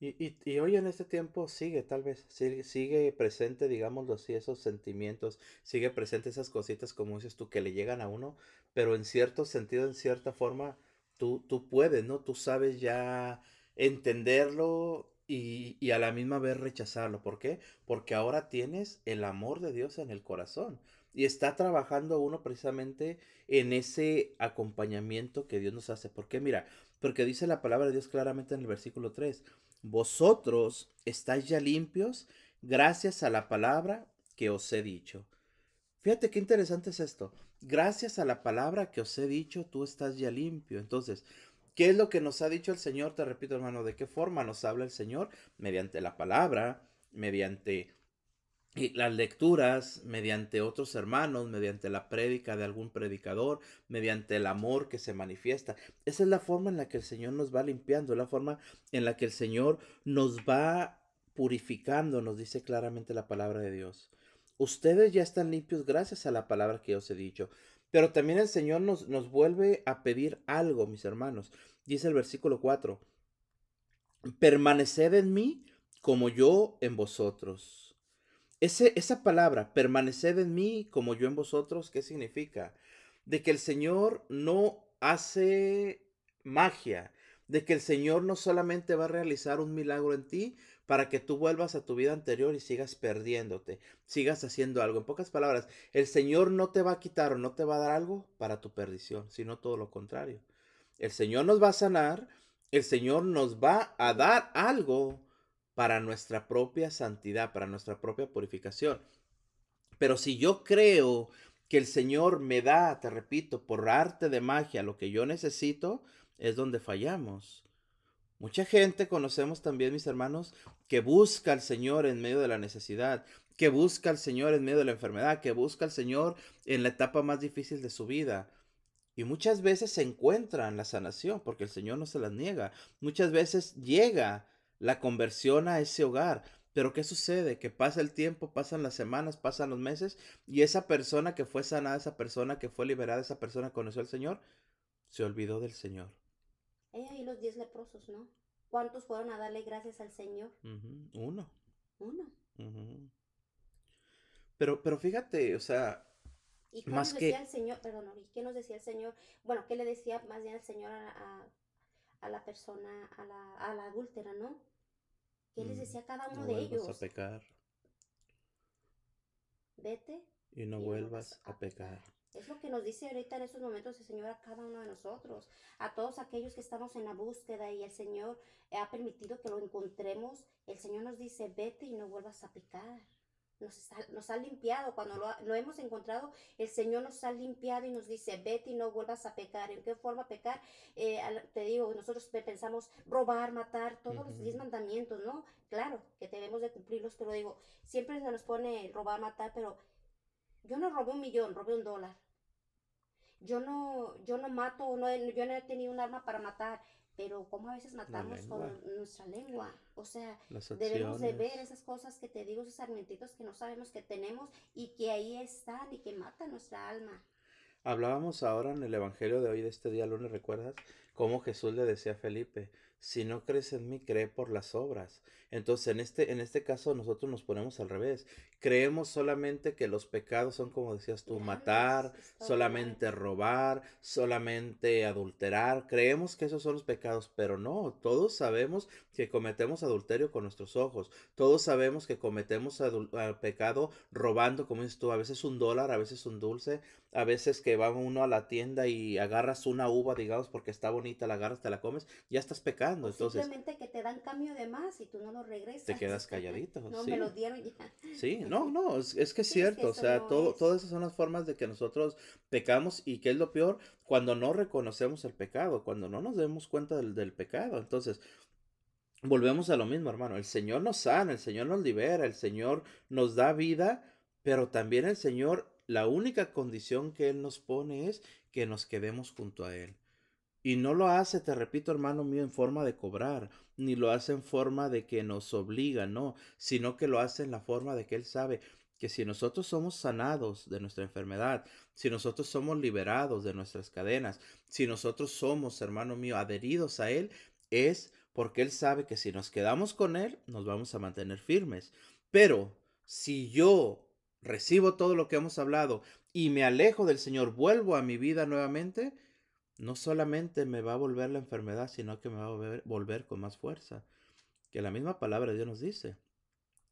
Y, y, y hoy en este tiempo sigue, tal vez, sigue, sigue presente, digámoslo así, esos sentimientos, sigue presente esas cositas, como dices tú, que le llegan a uno, pero en cierto sentido, en cierta forma, tú, tú puedes, ¿no? Tú sabes ya entenderlo y, y a la misma vez rechazarlo. ¿Por qué? Porque ahora tienes el amor de Dios en el corazón y está trabajando uno precisamente en ese acompañamiento que Dios nos hace. ¿Por qué? Mira, porque dice la palabra de Dios claramente en el versículo 3. Vosotros estáis ya limpios gracias a la palabra que os he dicho. Fíjate qué interesante es esto. Gracias a la palabra que os he dicho, tú estás ya limpio. Entonces, ¿qué es lo que nos ha dicho el Señor? Te repito, hermano, ¿de qué forma nos habla el Señor? Mediante la palabra, mediante eh, las lecturas, mediante otros hermanos, mediante la prédica de algún predicador, mediante el amor que se manifiesta. Esa es la forma en la que el Señor nos va limpiando, la forma en la que el Señor nos va purificando, nos dice claramente la palabra de Dios. Ustedes ya están limpios gracias a la palabra que os he dicho. Pero también el Señor nos, nos vuelve a pedir algo, mis hermanos. Dice el versículo 4. Permaneced en mí como yo en vosotros. Esa palabra, permaneced en mí como yo en vosotros, ¿qué significa? De que el Señor no hace magia, de que el Señor no solamente va a realizar un milagro en ti para que tú vuelvas a tu vida anterior y sigas perdiéndote, sigas haciendo algo. En pocas palabras, el Señor no te va a quitar o no te va a dar algo para tu perdición, sino todo lo contrario. El Señor nos va a sanar, el Señor nos va a dar algo para nuestra propia santidad, para nuestra propia purificación. Pero si yo creo que el Señor me da, te repito, por arte de magia lo que yo necesito, es donde fallamos. Mucha gente conocemos también, mis hermanos, que busca al Señor en medio de la necesidad, que busca al Señor en medio de la enfermedad, que busca al Señor en la etapa más difícil de su vida. Y muchas veces se encuentran la sanación, porque el Señor no se las niega. Muchas veces llega la conversión a ese hogar. Pero ¿qué sucede? Que pasa el tiempo, pasan las semanas, pasan los meses, y esa persona que fue sanada, esa persona que fue liberada, esa persona que conoció al Señor, se olvidó del Señor. Hay ahí los diez leprosos, ¿no? ¿Cuántos fueron a darle gracias al Señor? Uno. Uno. Pero, pero fíjate, o sea, ¿Y qué Más nos que- decía el Señor? Perdón, ¿y qué nos decía el Señor? Bueno, ¿qué le decía más bien el Señor a, a- a la persona, a la, a la adúltera, ¿no? ¿Qué les Mm, decía a cada uno no de vuelvas ellos? a pecar Vete y no y no vuelvas a pecar. Es lo que nos dice ahorita en estos momentos el Señor a cada uno de nosotros, a todos aquellos que estamos en la búsqueda y el Señor ha permitido que lo encontremos. El Señor nos dice, vete y no vuelvas a pecar. Nos, ha limpiado. Cuando lo, hemos encontrado, el Señor nos ha limpiado y nos dice, vete y no vuelvas a pecar. ¿En qué forma pecar? Eh, te digo, nosotros pensamos robar, matar, todos los diez mandamientos, ¿no? Claro que debemos de cumplirlos, pero digo, siempre se nos pone robar, matar, pero yo no robé un millón, robé un dólar. Yo no, yo no mato, no yo no he tenido un arma para matar, pero como a veces matamos con nuestra lengua. O sea, debemos de ver esas cosas que te digo, esos armentitos que no sabemos que tenemos y que ahí están y que matan nuestra alma. Hablábamos ahora en el Evangelio de hoy, de este día lunes, ¿recuerdas? Cómo Jesús le decía a Felipe, si no crees en mí, cree por las obras. Entonces, en este, en este caso, nosotros nos ponemos al revés. Creemos solamente que los pecados son, como decías tú, matar, solamente robar, solamente adulterar. Creemos que esos son los pecados, pero no, todos sabemos que cometemos adulterio con nuestros ojos. Todos sabemos que cometemos pecado robando, como dices tú, a veces un dólar, a veces un dulce, a veces que va uno a la tienda y agarras una uva, digamos, porque está bonita, la agarras, te la comes, ya estás pecando. Entonces, simplemente que te dan cambio de más y tú no lo regresas. Te quedas calladito. no, me lo dieron ya. Sí, no, no, es, que es cierto, o sea, todo, todas esas son las formas de que nosotros pecamos y que es lo peor cuando no reconocemos el pecado, cuando no nos demos cuenta del, del pecado. Entonces, volvemos a lo mismo, hermano. El Señor nos sana, el Señor nos libera, el Señor nos da vida, pero también el Señor la única condición que Él nos pone es que nos quedemos junto a Él. Y no lo hace, te repito, hermano mío, en forma de cobrar, ni lo hace en forma de que nos obliga, no, sino que lo hace en la forma de que Él sabe que si nosotros somos sanados de nuestra enfermedad, si nosotros somos liberados de nuestras cadenas, si nosotros somos, hermano mío, adheridos a Él, es porque Él sabe que si nos quedamos con Él, nos vamos a mantener firmes. Pero si yo recibo todo lo que hemos hablado y me alejo del Señor, vuelvo a mi vida nuevamente, no solamente me va a volver la enfermedad, sino que me va a volver, con más fuerza. Que la misma palabra de Dios nos dice.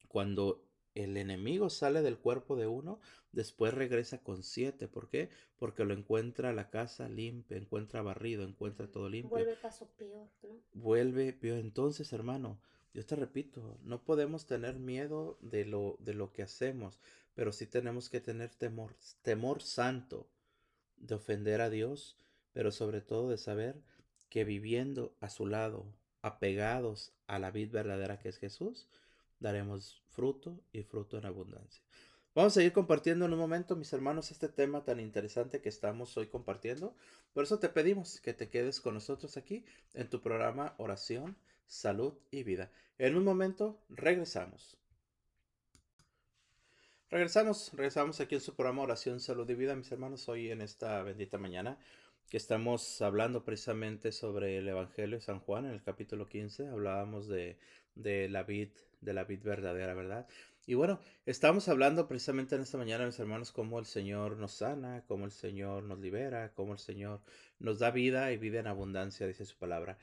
Cuando el enemigo sale del cuerpo de uno, después regresa con siete. ¿Por qué? Porque lo encuentra la casa limpia, encuentra barrido, encuentra todo limpio. Vuelve caso peor, ¿no? Vuelve peor. Entonces, hermano, yo te repito, no podemos tener miedo de lo, de lo que hacemos, pero sí tenemos que tener temor, temor santo de ofender a Dios, pero sobre todo de saber que viviendo a su lado, apegados a la vid verdadera que es Jesús, daremos fruto y fruto en abundancia. Vamos a seguir compartiendo en un momento, mis hermanos, este tema tan interesante que estamos hoy compartiendo. Por eso te pedimos que te quedes con nosotros aquí en tu programa Oración salud y vida. En un momento regresamos. Regresamos, regresamos aquí en su programa Oración, Salud y Vida, mis hermanos, hoy en esta bendita mañana que estamos hablando precisamente sobre el Evangelio de San Juan en el capítulo 15, hablábamos de, de la vid, de la vid verdadera, ¿verdad? Y bueno, estamos hablando precisamente en esta mañana, mis hermanos, cómo el Señor nos sana, cómo el Señor nos libera, cómo el Señor nos da vida y vida en abundancia, dice su palabra.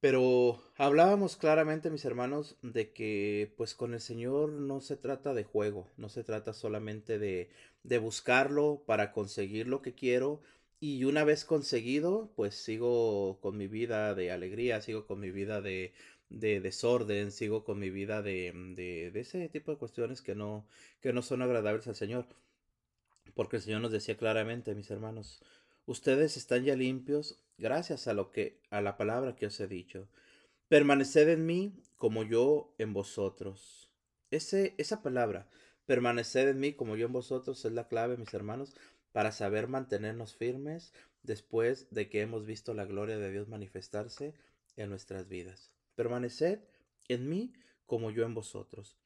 Pero hablábamos claramente, mis hermanos, de que pues con el Señor no se trata de juego, no se trata solamente de, de buscarlo para conseguir lo que quiero y una vez conseguido, pues sigo con mi vida de alegría, sigo con mi vida de, de desorden, sigo con mi vida de, de, de, ese tipo de cuestiones que no, que no son agradables al Señor. Porque el Señor nos decía claramente, mis hermanos, ustedes están ya limpios gracias a lo que a la palabra que os he dicho. Permaneced en mí como yo en vosotros. Ese, esa palabra, permaneced en mí como yo en vosotros, es la clave, mis hermanos, para saber mantenernos firmes después de que hemos visto la gloria de Dios manifestarse en nuestras vidas. Permaneced en mí como yo en vosotros.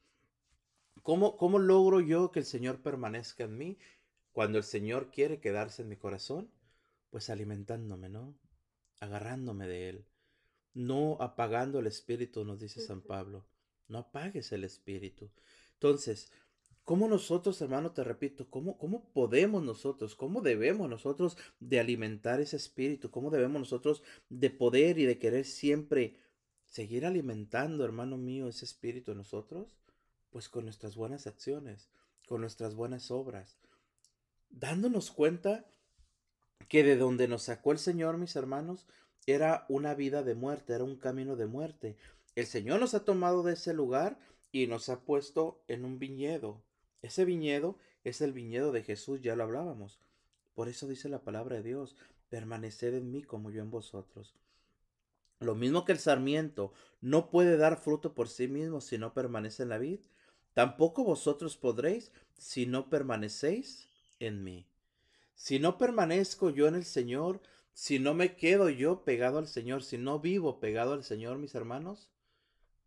¿Cómo, ¿Cómo logro yo que el Señor permanezca en mí cuando el Señor quiere quedarse en mi corazón? pues alimentándome, ¿no? Agarrándome de Él. No apagando el espíritu, nos dice San Pablo. No apagues el espíritu. Entonces, ¿cómo nosotros, hermano, te repito, cómo, cómo podemos nosotros, cómo debemos nosotros de alimentar ese espíritu? ¿Cómo debemos nosotros de poder y de querer siempre seguir alimentando, hermano mío, ese espíritu en nosotros? Pues con nuestras buenas acciones, con nuestras buenas obras. dándonos cuenta que de donde nos sacó el Señor, mis hermanos, era una vida de muerte, era un camino de muerte. El Señor nos ha tomado de ese lugar y nos ha puesto en un viñedo. Ese viñedo es el viñedo de Jesús, ya lo hablábamos. Por eso dice la palabra de Dios, permaneced en mí como yo en vosotros. Lo mismo que el sarmiento no puede dar fruto por sí mismo si no permanece en la vid, tampoco vosotros podréis si no permanecéis en mí. Si no permanezco yo en el Señor, si no me quedo yo pegado al Señor, si no vivo pegado al Señor, mis hermanos,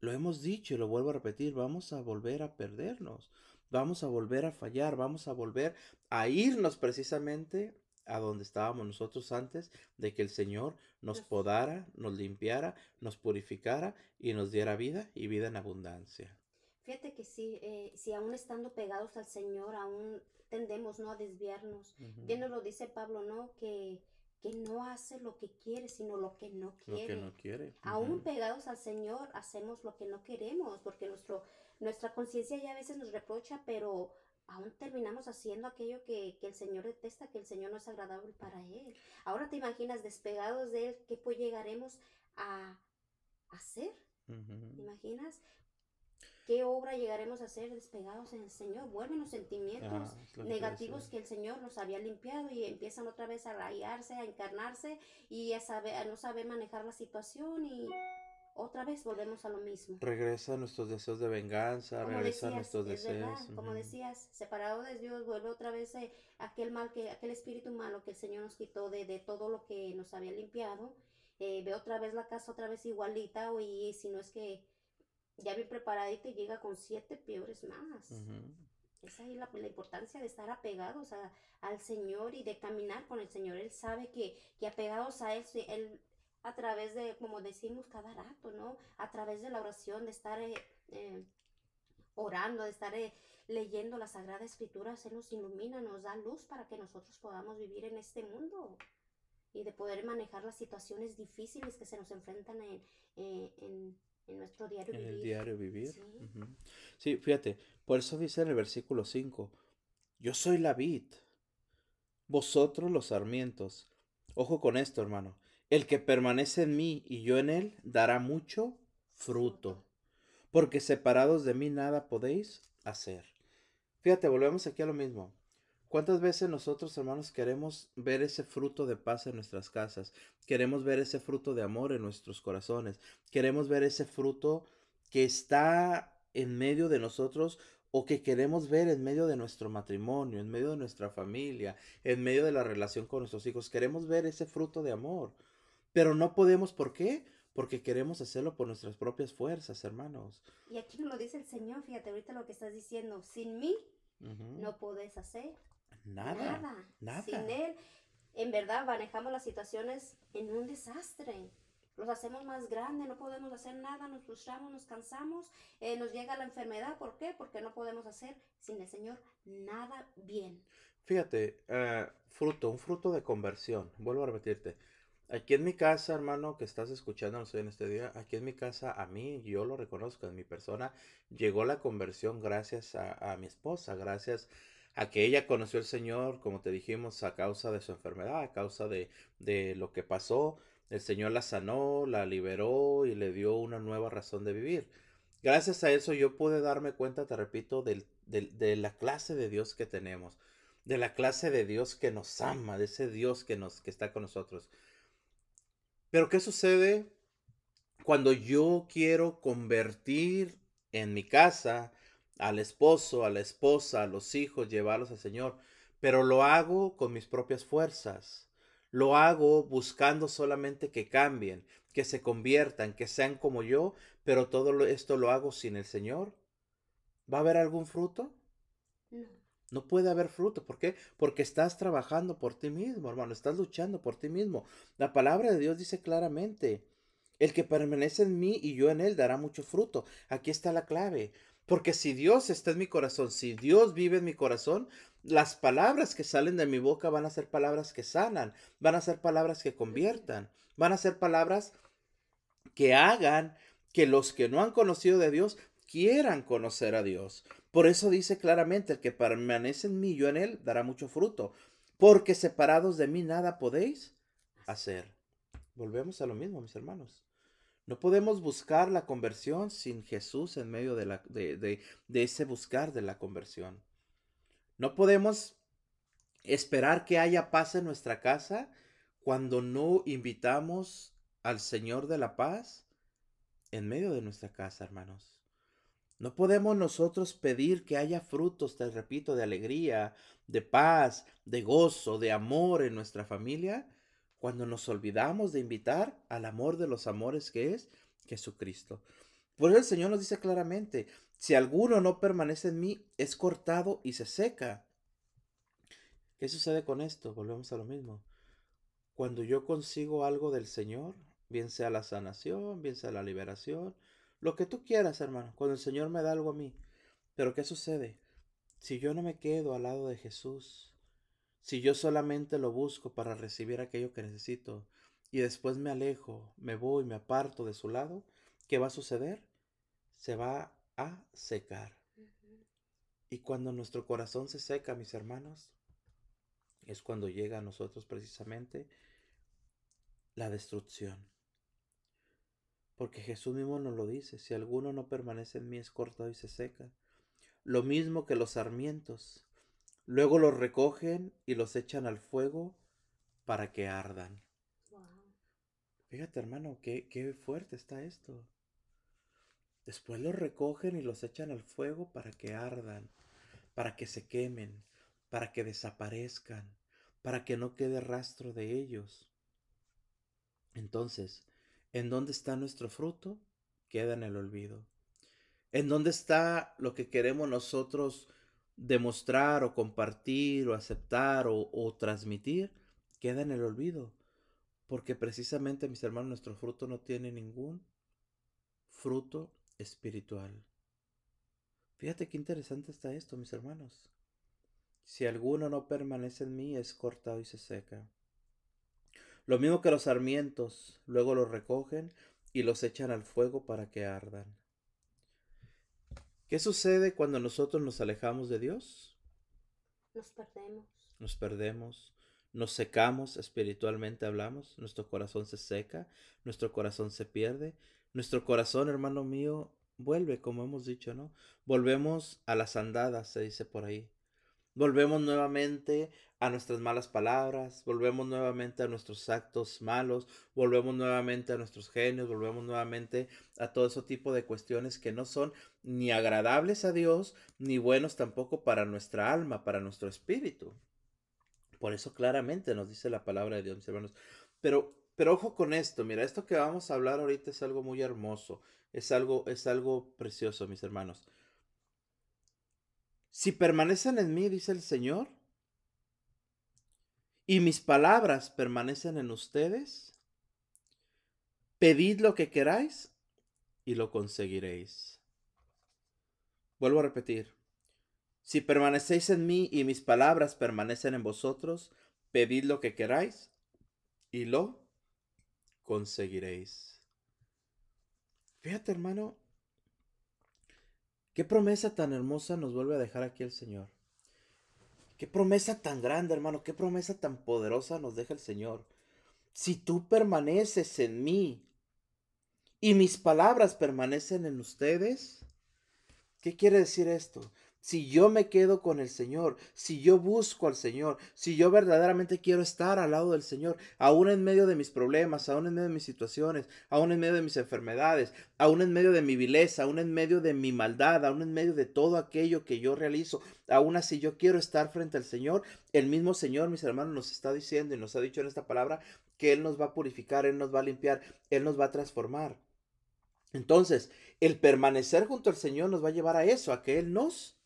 lo hemos dicho y lo vuelvo a repetir, vamos a volver a perdernos, vamos a volver a fallar, vamos a volver a irnos precisamente a donde estábamos nosotros antes de que el Señor nos podara, nos limpiara, nos purificara y nos diera vida y vida en abundancia. Fíjate que sí, eh, si aún estando pegados al Señor, aún tendemos ¿no? a desviarnos. Bien nos lo dice Pablo, ¿no? Que, que no hace lo que quiere, sino lo que no quiere. Lo que no quiere. Aún pegados al Señor, hacemos lo que no queremos, porque nuestro, nuestra conciencia ya a veces nos reprocha, pero aún terminamos haciendo aquello que, el Señor detesta, que el Señor no es agradable para Él. Ahora te imaginas, despegados de Él, ¿qué pues llegaremos a hacer? ¿Te imaginas? ¿Qué obra llegaremos a hacer despegados en el Señor? Vuelven los sentimientos ah, negativos que el Señor nos había limpiado y empiezan otra vez a rayarse, a encarnarse y a, saber, a no saber manejar la situación y otra vez volvemos a lo mismo. Regresa nuestros deseos de venganza, regresa a nuestros deseos. Como decías, separado de Dios, vuelve otra vez eh, aquel mal que, aquel espíritu malo que el Señor nos quitó de, de todo lo que nos había limpiado. Eh, ve otra vez la casa otra vez igualita y si no es que ya bien preparadito y llega con siete peores más. Esa es la, la, importancia de estar apegados a, al Señor y de caminar con el Señor. Él sabe que, que apegados a Él, Él a través de, como decimos cada rato, ¿no? A través de la oración, de estar eh, eh, orando, de estar eh, leyendo la Sagrada Escritura, Él nos ilumina, nos da luz para que nosotros podamos vivir en este mundo y de poder manejar las situaciones difíciles que se nos enfrentan en, en, en nuestro diario vivir. En el diario vivir. Sí. fíjate, por eso dice en el versículo 5, yo soy la vid, vosotros los sarmientos. Ojo con esto, hermano. El que permanece en mí y yo en él dará mucho fruto, porque separados de mí nada podéis hacer. Fíjate, volvemos aquí a lo mismo. ¿Cuántas veces nosotros, hermanos, queremos ver ese fruto de paz en nuestras casas? Queremos ver ese fruto de amor en nuestros corazones. Queremos ver ese fruto que está en medio de nosotros o que queremos ver en medio de nuestro matrimonio, en medio de nuestra familia, en medio de la relación con nuestros hijos. Queremos ver ese fruto de amor. Pero no podemos, ¿por qué? Porque queremos hacerlo por nuestras propias fuerzas, hermanos. Y aquí nos lo dice el Señor, fíjate ahorita lo que estás diciendo, sin mí no podés hacer nada, nada, nada. Sin Él, en verdad, manejamos las situaciones en un desastre. Los hacemos más grandes, no podemos hacer nada, nos frustramos, nos cansamos, eh, nos llega la enfermedad. ¿Por qué? Porque no podemos hacer sin el Señor nada bien. Fíjate, uh, fruto, un fruto de conversión. Vuelvo a repetirte Aquí en mi casa, hermano, que estás escuchándonos en este día, aquí en mi casa, a mí, yo lo reconozco, en mi persona, llegó la conversión gracias a, mi esposa, gracias a que ella conoció al Señor, como te dijimos, a causa de su enfermedad, a causa de, de lo que pasó. El Señor la sanó, la liberó y le dio una nueva razón de vivir. Gracias a eso yo pude darme cuenta, te repito, del, de la clase de Dios que tenemos, de la clase de Dios que nos ama, de ese Dios que, nos, que está con nosotros. Pero ¿qué sucede cuando yo quiero convertir en mi casa al esposo, a la esposa, a los hijos, llevarlos al Señor? Pero lo hago con mis propias fuerzas. Lo hago buscando solamente que cambien, que se conviertan, que sean como yo, pero todo esto lo hago sin el Señor. ¿Va a haber algún fruto? No puede haber fruto. ¿Por qué? Porque estás trabajando por ti mismo, hermano. Estás luchando por ti mismo. La palabra de Dios dice claramente, el que permanece en mí y yo en él dará mucho fruto. Aquí está la clave. Porque si Dios está en mi corazón, si Dios vive en mi corazón, las palabras que salen de mi boca van a ser palabras que sanan, van a ser palabras que conviertan, van a ser palabras que hagan que los que no han conocido de Dios quieran conocer a Dios. Por eso dice claramente, el que permanece en mí, yo en él, dará mucho fruto. Porque separados de mí nada podéis hacer. Volvemos a lo mismo, mis hermanos. No podemos buscar la conversión sin Jesús en medio de, de, de, ese buscar de la conversión. No podemos esperar que haya paz en nuestra casa cuando no invitamos al Señor de la paz en medio de nuestra casa, hermanos. No podemos nosotros pedir que haya frutos, te repito, de alegría, de paz, de gozo, de amor en nuestra familia cuando nos olvidamos de invitar al amor de los amores que es Jesucristo. Por eso el Señor nos dice claramente, si alguno no permanece en mí, es cortado y se seca. ¿Qué sucede con esto? Volvemos a lo mismo. Cuando yo consigo algo del Señor, bien sea la sanación, bien sea la liberación, lo que tú quieras, hermano, cuando el Señor me da algo a mí. Pero ¿qué sucede? Si yo no me quedo al lado de Jesús, si yo solamente lo busco para recibir aquello que necesito y después me alejo, me voy, me aparto de su lado, ¿qué va a suceder? Se va a secar. Y cuando nuestro corazón se seca, mis hermanos, es cuando llega a nosotros precisamente la destrucción. Porque Jesús mismo nos lo dice, si alguno no permanece en mí es cortado y se seca. Lo mismo que los sarmientos Luego los recogen y los echan al fuego para que ardan. Fíjate, hermano, qué, qué fuerte está esto. Después los recogen y los echan al fuego para que ardan, para que se quemen, para que desaparezcan, para que no quede rastro de ellos. Entonces, ¿en dónde está nuestro fruto? Queda en el olvido. ¿En dónde está lo que queremos nosotros demostrar o compartir o aceptar o, transmitir, queda en el olvido. Porque precisamente, mis hermanos, nuestro fruto no tiene ningún fruto espiritual. Fíjate qué interesante está esto, mis hermanos. Si alguno no permanece en mí, es cortado y se seca. Lo mismo que los sarmientos, luego los recogen y los echan al fuego para que ardan. ¿Qué sucede cuando nosotros nos alejamos de Dios? Nos perdemos. Nos perdemos, nos secamos, espiritualmente hablamos, nuestro corazón se seca, nuestro corazón se pierde, nuestro corazón, hermano mío, vuelve, como hemos dicho, ¿no? Volvemos a las andadas, se dice por ahí. Volvemos nuevamente a nuestras malas palabras, volvemos nuevamente a nuestros actos malos, volvemos nuevamente a nuestros genios, volvemos nuevamente a todo ese tipo de cuestiones que no son ni agradables a Dios, ni buenos tampoco para nuestra alma, para nuestro espíritu. Por eso claramente nos dice la palabra de Dios, mis hermanos. Pero, pero ojo con esto, mira, esto que vamos a hablar ahorita es algo muy hermoso, es algo, es algo precioso, mis hermanos. Si permanecen en mí, dice el Señor, y mis palabras permanecen en ustedes, pedid lo que queráis y lo conseguiréis. Vuelvo a repetir. Si permanecéis en mí y mis palabras permanecen en vosotros, pedid lo que queráis y lo conseguiréis. Fíjate, hermano, Qué promesa tan hermosa nos vuelve a dejar aquí el Señor. Qué promesa tan grande, hermano. Qué promesa tan poderosa nos deja el Señor. Si tú permaneces en mí y mis palabras permanecen en ustedes, ¿qué quiere decir esto? Si yo me quedo con el Señor, si yo busco al Señor, si yo verdaderamente quiero estar al lado del Señor, aún en medio de mis problemas, aún en medio de mis situaciones, aún en medio de mis enfermedades, aún en medio de mi vileza, aún en medio de mi maldad, aún en medio de todo aquello que yo realizo, aún así yo quiero estar frente al Señor, el mismo Señor, mis hermanos, nos está diciendo y nos ha dicho en esta palabra que Él nos va a purificar, Él nos va a limpiar, Él nos va a transformar. Entonces, el permanecer junto al Señor nos va a llevar a eso, a que Él nos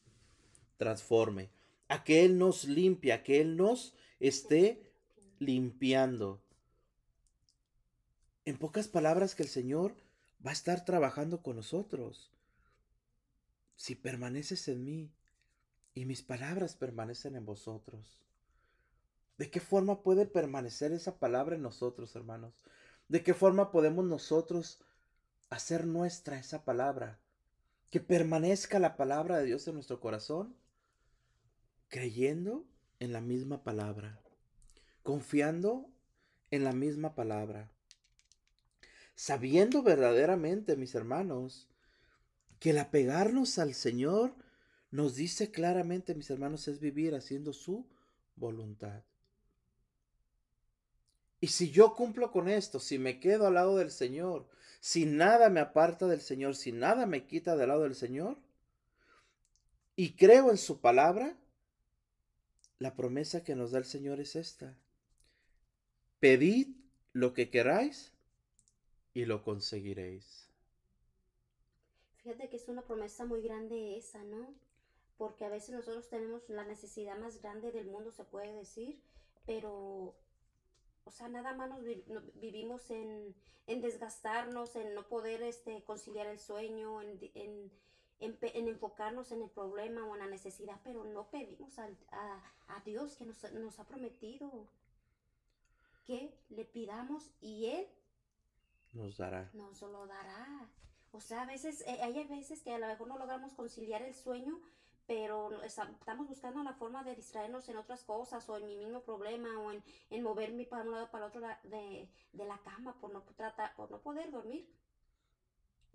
transforme, a que Él nos limpie, a que Él nos esté limpiando. En pocas palabras, que el Señor va a estar trabajando con nosotros. Si permaneces en mí y mis palabras permanecen en vosotros. ¿De qué forma puede permanecer esa palabra en nosotros, hermanos? ¿De qué forma podemos nosotros hacer nuestra esa palabra? Que permanezca la palabra de Dios en nuestro corazón, creyendo en la misma palabra, confiando en la misma palabra, sabiendo verdaderamente, mis hermanos, que el apegarnos al Señor nos dice claramente, mis hermanos, es vivir haciendo su voluntad. Y si yo cumplo con esto, si me quedo al lado del Señor, si nada me aparta del Señor, si nada me quita del lado del Señor, y creo en su palabra, la promesa que nos da el Señor es esta. Pedid lo que queráis y lo conseguiréis. Fíjate que es una promesa muy grande esa, ¿no? Porque a veces nosotros tenemos la necesidad más grande del mundo, se puede decir, pero o sea, nada más nos vivimos en, desgastarnos, en no poder este, conciliar el sueño, en, enfocarnos en el problema o en la necesidad, pero no pedimos a, Dios que nos, nos, ha prometido que le pidamos y Él nos dará. Nos lo dará. O sea, a veces, eh, hay veces que a lo mejor no logramos conciliar el sueño, pero estamos buscando la forma de distraernos en otras cosas o en mi mismo problema o en, en moverme para un lado para el otro de, de, la cama por no, tratar, por no poder dormir.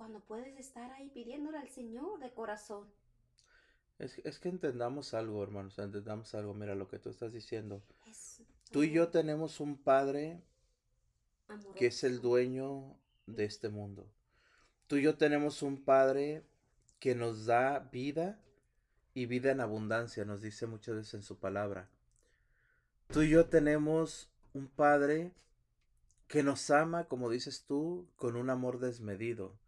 Cuando puedes estar ahí pidiéndole al Señor de corazón. Es, es que entendamos algo, hermanos, entendamos algo. Mira lo que tú estás diciendo. tú y yo tenemos un Padre que es el dueño de este mundo. Tú y yo tenemos un Padre que nos da vida y vida en abundancia, nos dice muchas veces en su palabra. Tú y yo tenemos un Padre que nos ama, como dices tú, con un amor desmedido.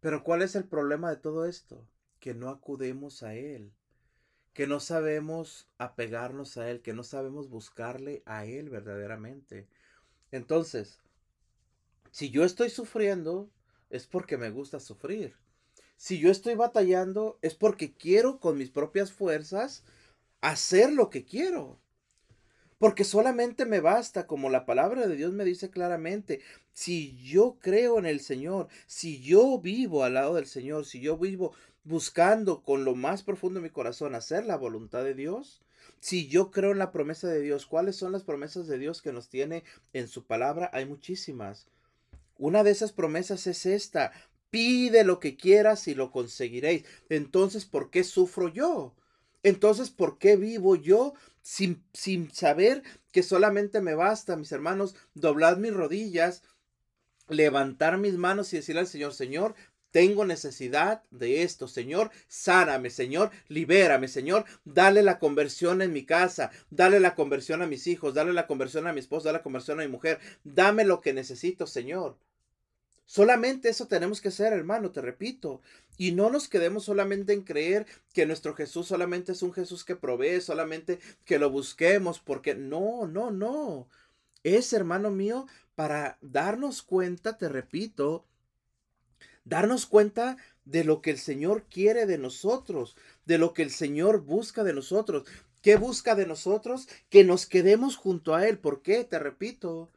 Pero ¿cuál es el problema de todo esto? Que no acudimos a Él, que no sabemos apegarnos a Él, que no sabemos buscarle a Él verdaderamente. Entonces, si yo estoy sufriendo, es porque me gusta sufrir. Si yo estoy batallando es porque quiero con mis propias fuerzas hacer lo que quiero. Porque solamente me basta, como la palabra de Dios me dice claramente, si yo creo en el Señor, si yo vivo al lado del Señor, si yo vivo buscando con lo más profundo de mi corazón hacer la voluntad de Dios, si yo creo en la promesa de Dios, ¿cuáles son las promesas de Dios que nos tiene en su palabra? Hay muchísimas. Una de esas promesas es esta, Pide lo que quieras y lo conseguiréis. Entonces, ¿por qué sufro yo? Entonces, ¿por qué vivo yo sin, sin saber que solamente me basta, mis hermanos, doblar mis rodillas, levantar mis manos y decirle al Señor, Señor, tengo necesidad de esto, Señor, sáname, Señor, libérame, Señor, dale la conversión en mi casa, dale la conversión a mis hijos, dale la conversión a mi esposa, dale la conversión a mi mujer, dame lo que necesito, Señor. Solamente eso tenemos que hacer, hermano, te repito. Y no nos quedemos solamente en creer que nuestro Jesús solamente es un Jesús que provee, solamente que lo busquemos, porque no, no, no. Es, hermano mío, para darnos cuenta, te repito, darnos cuenta de lo que el Señor quiere de nosotros, de lo que el Señor busca de nosotros. ¿Qué busca de nosotros? Que nos quedemos junto a Él. ¿Por qué? Te repito,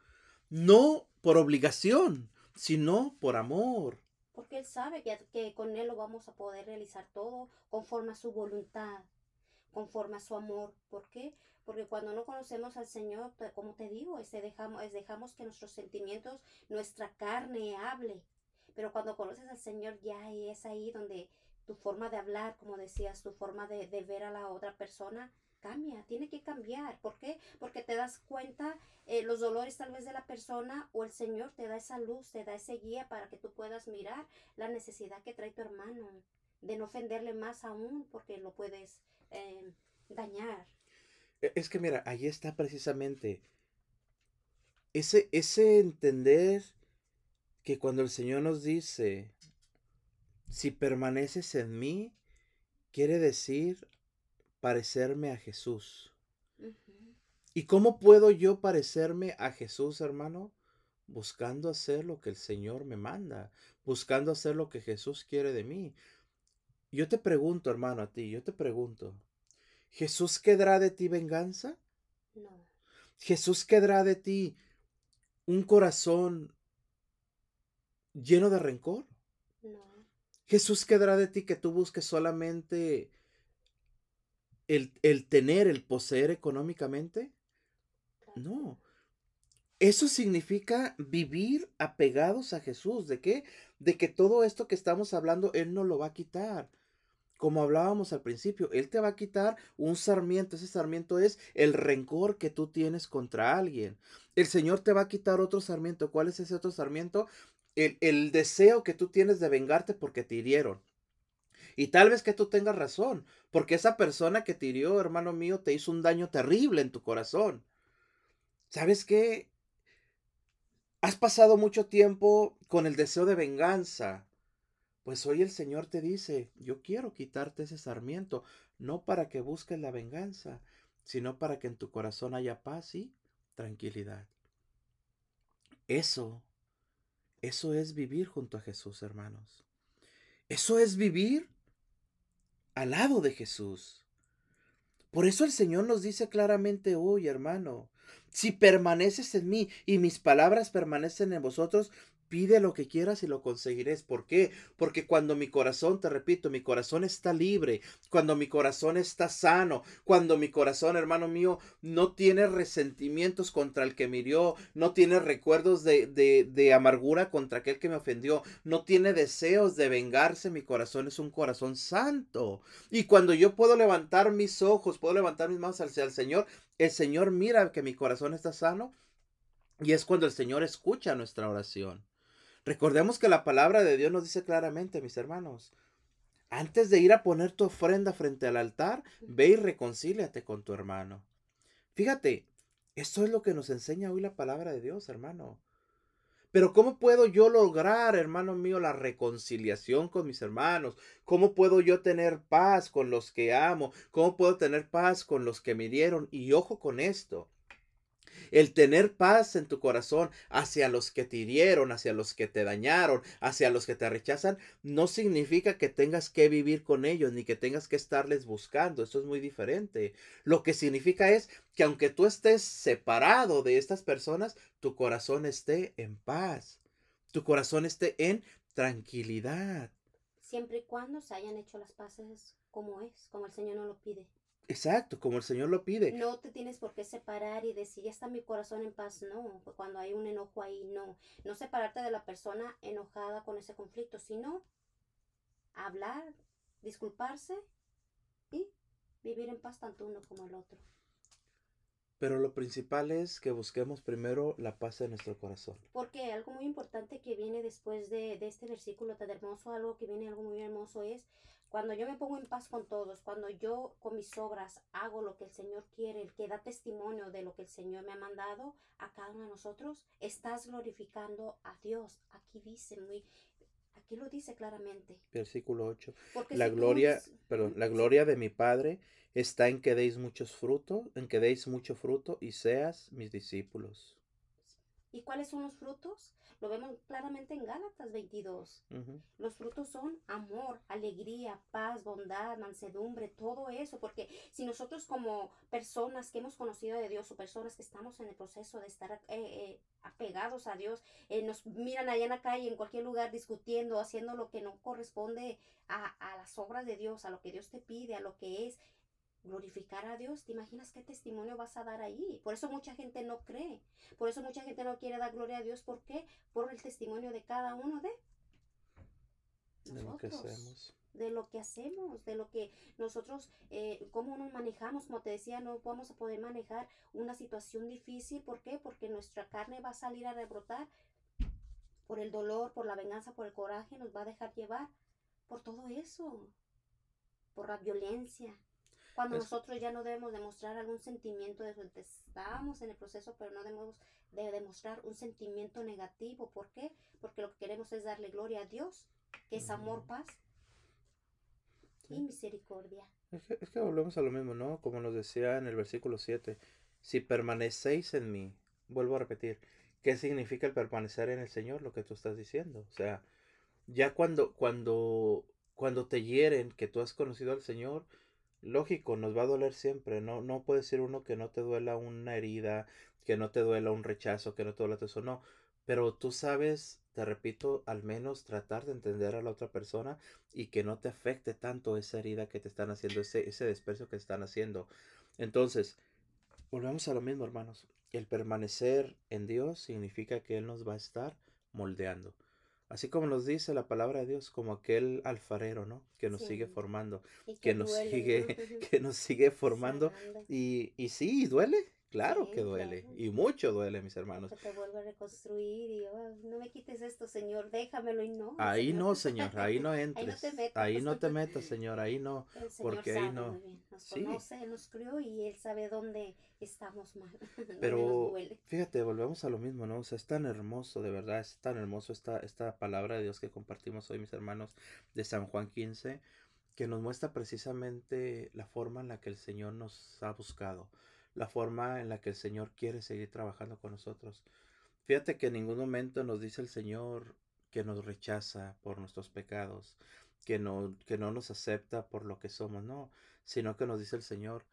no por obligación sino por amor. Porque Él sabe que, que con Él lo vamos a poder realizar todo conforme a su voluntad, conforme a su amor. ¿Por qué? Porque cuando no conocemos al Señor, como te digo, es dejamos, dejamos que nuestros sentimientos, nuestra carne hable. Pero cuando conoces al Señor, ya es ahí donde tu forma de hablar, como decías, tu forma de, de ver a la otra persona, cambia, tiene que cambiar. ¿Por qué? Porque te das cuenta eh, los dolores tal vez de la persona o el Señor te da esa luz, te da ese guía para que tú puedas mirar la necesidad que trae tu hermano, de no ofenderle más aún porque lo puedes eh, dañar. E, es que mira, ahí está precisamente ese, ese entender que cuando el Señor nos dice, si permaneces en mí, quiere decir parecerme a Jesús. ¿Y cómo puedo yo parecerme a Jesús, hermano? Buscando hacer lo que el Señor me manda, buscando hacer lo que Jesús quiere de mí. Yo te pregunto, hermano, a ti, yo te pregunto, ¿Jesús quedará de ti venganza? No. ¿Jesús quedará de ti un corazón lleno de rencor? No. Jesús quedará de ti que tú busques solamente el, el tener, el poseer económicamente. No. Eso significa vivir apegados a Jesús. ¿De qué? De que todo esto que estamos hablando, Él no lo va a quitar. Como hablábamos al principio, Él te va a quitar un sarmiento. Ese sarmiento es el rencor que tú tienes contra alguien. El Señor te va a quitar otro sarmiento. ¿Cuál es ese otro sarmiento? El, el deseo que tú tienes de vengarte porque te hirieron. Y tal vez que tú tengas razón, porque esa persona que te hirió, hermano mío, te hizo un daño terrible en tu corazón. ¿Sabes qué? Has pasado mucho tiempo con el deseo de venganza. Pues hoy el Señor te dice, yo quiero quitarte ese sarmiento, no para que busques la venganza, sino para que en tu corazón haya paz y tranquilidad. Eso, eso es vivir junto a Jesús, hermanos. Eso es vivir al lado de Jesús. Por eso el Señor nos dice claramente hoy, hermano, si permaneces en mí y mis palabras permanecen en vosotros, Pide lo que quieras y lo conseguirás. ¿Por qué? Porque cuando mi corazón, te repito, mi corazón está libre, cuando mi corazón está sano, cuando mi corazón, hermano mío, no tiene resentimientos contra el que me hirió, no tiene recuerdos de, de, de amargura contra aquel que me ofendió, no tiene deseos de vengarse, mi corazón es un corazón santo. Y cuando yo puedo levantar mis ojos, puedo levantar mis manos hacia el Señor, el Señor mira que mi corazón está sano. Y es cuando el Señor escucha nuestra oración. Recordemos que la palabra de Dios nos dice claramente, mis hermanos, antes de ir a poner tu ofrenda frente al altar, ve y reconcíliate con tu hermano. Fíjate, esto es lo que nos enseña hoy la palabra de Dios, hermano. Pero ¿cómo puedo yo lograr, hermano mío, la reconciliación con mis hermanos? ¿Cómo puedo yo tener paz con los que amo? ¿Cómo puedo tener paz con los que me dieron? Y ojo con esto. El tener paz en tu corazón hacia los que te hirieron, hacia los que te dañaron, hacia los que te rechazan, no significa que tengas que vivir con ellos ni que tengas que estarles buscando. Eso es muy diferente. Lo que significa es que aunque tú estés separado de estas personas, tu corazón esté en paz. Tu corazón esté en tranquilidad. Siempre y cuando se hayan hecho las paces como es, como el Señor nos lo pide. Exacto, como el Señor lo pide. No te tienes por qué separar y decir, ya está mi corazón en paz. No, cuando hay un enojo ahí, no. No separarte de la persona enojada con ese conflicto, sino hablar, disculparse y vivir en paz tanto uno como el otro. Pero lo principal es que busquemos primero la paz en nuestro corazón. Porque algo muy importante que viene después de, de este versículo tan hermoso, algo que viene algo muy hermoso es cuando yo me pongo en paz con todos, cuando yo con mis obras hago lo que el Señor quiere, el que da testimonio de lo que el Señor me ha mandado a cada uno de nosotros, estás glorificando a Dios. Aquí dice muy aquí lo dice claramente. Versículo 8. la gloria, perdón, la gloria de mi Padre está en que deis muchos frutos, en que deis mucho fruto y seas mis discípulos. ¿Y cuáles son los frutos? Lo vemos claramente en Gálatas 22. Los frutos son amor, alegría, paz, bondad, mansedumbre, todo eso. Porque si nosotros como personas que hemos conocido de Dios o personas que estamos en el proceso de estar eh, eh, apegados a Dios, eh, nos miran allá en la calle, en cualquier lugar, discutiendo, haciendo lo que no corresponde a, a las obras de Dios, a lo que Dios te pide, a lo que es glorificar a Dios, ¿te imaginas qué testimonio vas a dar ahí? Por eso mucha gente no cree, por eso mucha gente no quiere dar gloria a Dios, ¿por qué? Por el testimonio de cada uno de nosotros, de lo que hacemos, de lo que, hacemos, de lo que nosotros, eh, cómo nos manejamos, como te decía, no vamos a poder manejar una situación difícil, ¿por qué? Porque nuestra carne va a salir a rebrotar por el dolor, por la venganza, por el coraje, nos va a dejar llevar por todo eso, por la violencia, cuando nosotros ya no debemos demostrar algún sentimiento de eso, estamos en el proceso, pero no debemos de demostrar un sentimiento negativo. ¿Por qué? Porque lo que queremos es darle gloria a Dios, que es amor, paz y misericordia. Es que, volvemos a lo mismo, ¿no? Como nos decía en el versículo 7, si permanecéis en mí, vuelvo a repetir, ¿qué significa el permanecer en el Señor? Lo que tú estás diciendo. O sea, ya cuando, cuando, cuando te hieren, que tú has conocido al Señor, lógico, nos va a doler siempre, no, no puede ser uno que no te duela una herida, que no te duela un rechazo, que no te duela eso, no, Pero tú sabes, te repito, al menos tratar de entender a la otra persona y que no te afecte tanto esa herida que te están haciendo, ese, ese desprecio que te están haciendo. Entonces, volvemos a lo mismo, hermanos. El permanecer en Dios significa que Él nos va a estar moldeando. Así como nos dice la palabra de Dios, como aquel alfarero, ¿no? Que nos sigue formando, que que nos duele, sigue, ¿no? que nos sigue formando. Y, y sí, duele, claro que duele. claro. Y mucho duele, mis hermanos. Que te vuelve a reconstruir y "Oh, no me quites esto, Señor, déjamelo y no. Ahí Señor. no, Señor, ahí no Ahí entres. no te metas. Ahí no te metas, Señor, ahí no. El Señor porque ahí no. muy bien, nos Sí. conoce, Él nos crió y Él sabe dónde estamos mal, Pero duele. fíjate, volvemos a lo mismo, ¿no? O sea, es tan hermoso, de verdad, es tan hermoso esta, esta palabra de Dios que compartimos hoy, mis hermanos, de San Juan 15, que nos muestra precisamente la forma en la que el Señor nos ha buscado, la forma en la que el Señor quiere seguir trabajando con nosotros. Fíjate que en ningún momento nos dice el Señor que nos rechaza por nuestros pecados, que no, que no nos acepta por lo que somos, no, sino que nos dice el Señor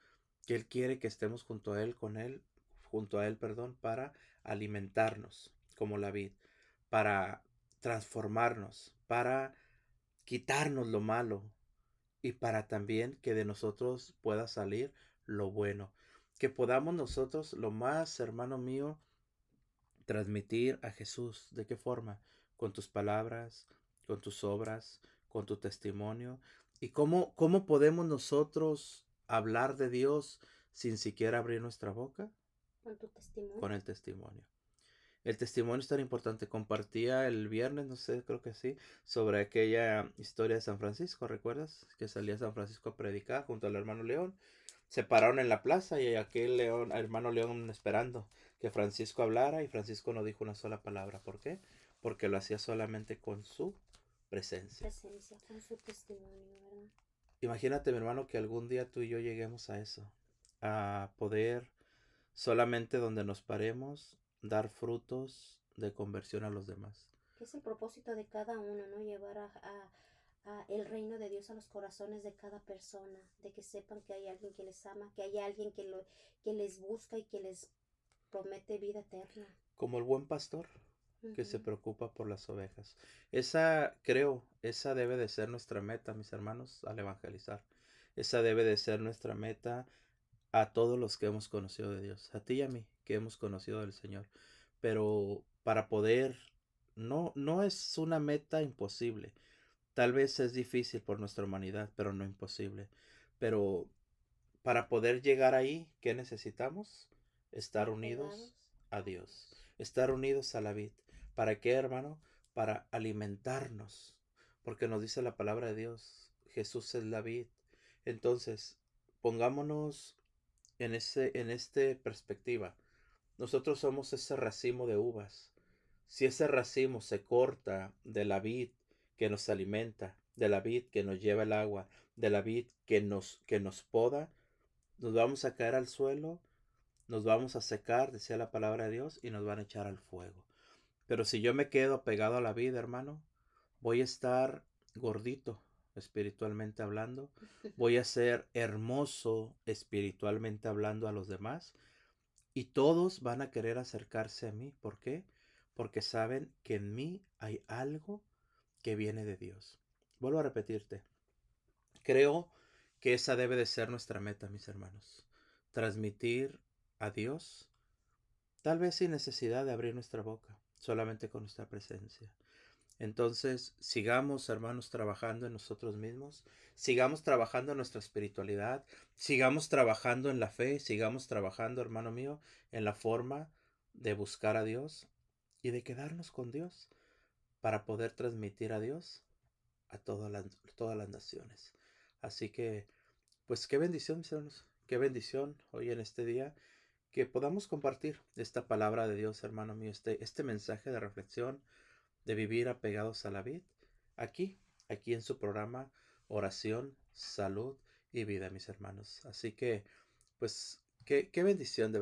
que Él quiere que estemos junto a Él, con Él, junto a Él, perdón, para alimentarnos como la vid, para transformarnos, para quitarnos lo malo y para también que de nosotros pueda salir lo bueno. Que podamos nosotros, lo más, hermano mío, transmitir a Jesús. ¿De qué forma? Con tus palabras, con tus obras, con tu testimonio. ¿Y cómo, cómo podemos nosotros hablar de Dios sin siquiera abrir nuestra boca? Con tu testimonio. Con el testimonio. El testimonio es tan importante. Compartía el viernes, no sé, creo que sí, sobre aquella historia de San Francisco, ¿recuerdas? Que salía San Francisco a predicar junto al hermano León. Se pararon en la plaza y aquel león, hermano León esperando que Francisco hablara y Francisco no dijo una sola palabra. ¿Por qué? Porque lo hacía solamente con su presencia. presencia, con su testimonio, ¿verdad? Imagínate, mi hermano, que algún día tú y yo lleguemos a eso, a poder solamente donde nos paremos dar frutos de conversión a los demás. Es el propósito de cada uno, ¿no? Llevar a, a- el reino de Dios a los corazones de cada persona, de que sepan que hay alguien que les ama, que hay alguien que, lo, que les busca y que les promete vida eterna. Como el buen pastor que se preocupa por las ovejas. Esa, creo, esa debe de ser nuestra meta, mis hermanos, al evangelizar. Esa debe de ser nuestra meta a todos los que hemos conocido de Dios, a ti y a mí que hemos conocido del Señor. Pero para poder, no, no es una meta imposible. Tal vez es difícil por nuestra humanidad, pero no imposible. Pero para poder llegar ahí, ¿qué necesitamos? Estar unidos a Dios, estar unidos a la vid. ¿Para qué, hermano? Para alimentarnos, porque nos dice la palabra de Dios, Jesús es la vid. Entonces, pongámonos en ese en este perspectiva. Nosotros somos ese racimo de uvas. Si ese racimo se corta de la vid que nos alimenta, de la vid que nos lleva el agua, de la vid que nos que nos poda, nos vamos a caer al suelo nos vamos a secar, decía la palabra de Dios, y nos van a echar al fuego. Pero si yo me quedo pegado a la vida, hermano, voy a estar gordito espiritualmente hablando, voy a ser hermoso espiritualmente hablando a los demás, y todos van a querer acercarse a mí. ¿Por qué? Porque saben que en mí hay algo que viene de Dios. Vuelvo a repetirte. Creo que esa debe de ser nuestra meta, mis hermanos. Transmitir a Dios, tal vez sin necesidad de abrir nuestra boca, solamente con nuestra presencia. Entonces, sigamos, hermanos, trabajando en nosotros mismos, sigamos trabajando en nuestra espiritualidad, sigamos trabajando en la fe, sigamos trabajando, hermano mío, en la forma de buscar a Dios y de quedarnos con Dios para poder transmitir a Dios a todas las, todas las naciones. Así que, pues qué bendición, mis hermanos, qué bendición hoy en este día que podamos compartir esta palabra de Dios, hermano mío, este, este mensaje de reflexión, de vivir apegados a la vid, aquí, aquí en su programa Oración, Salud y Vida, mis hermanos. Así que, pues, qué, qué bendición de.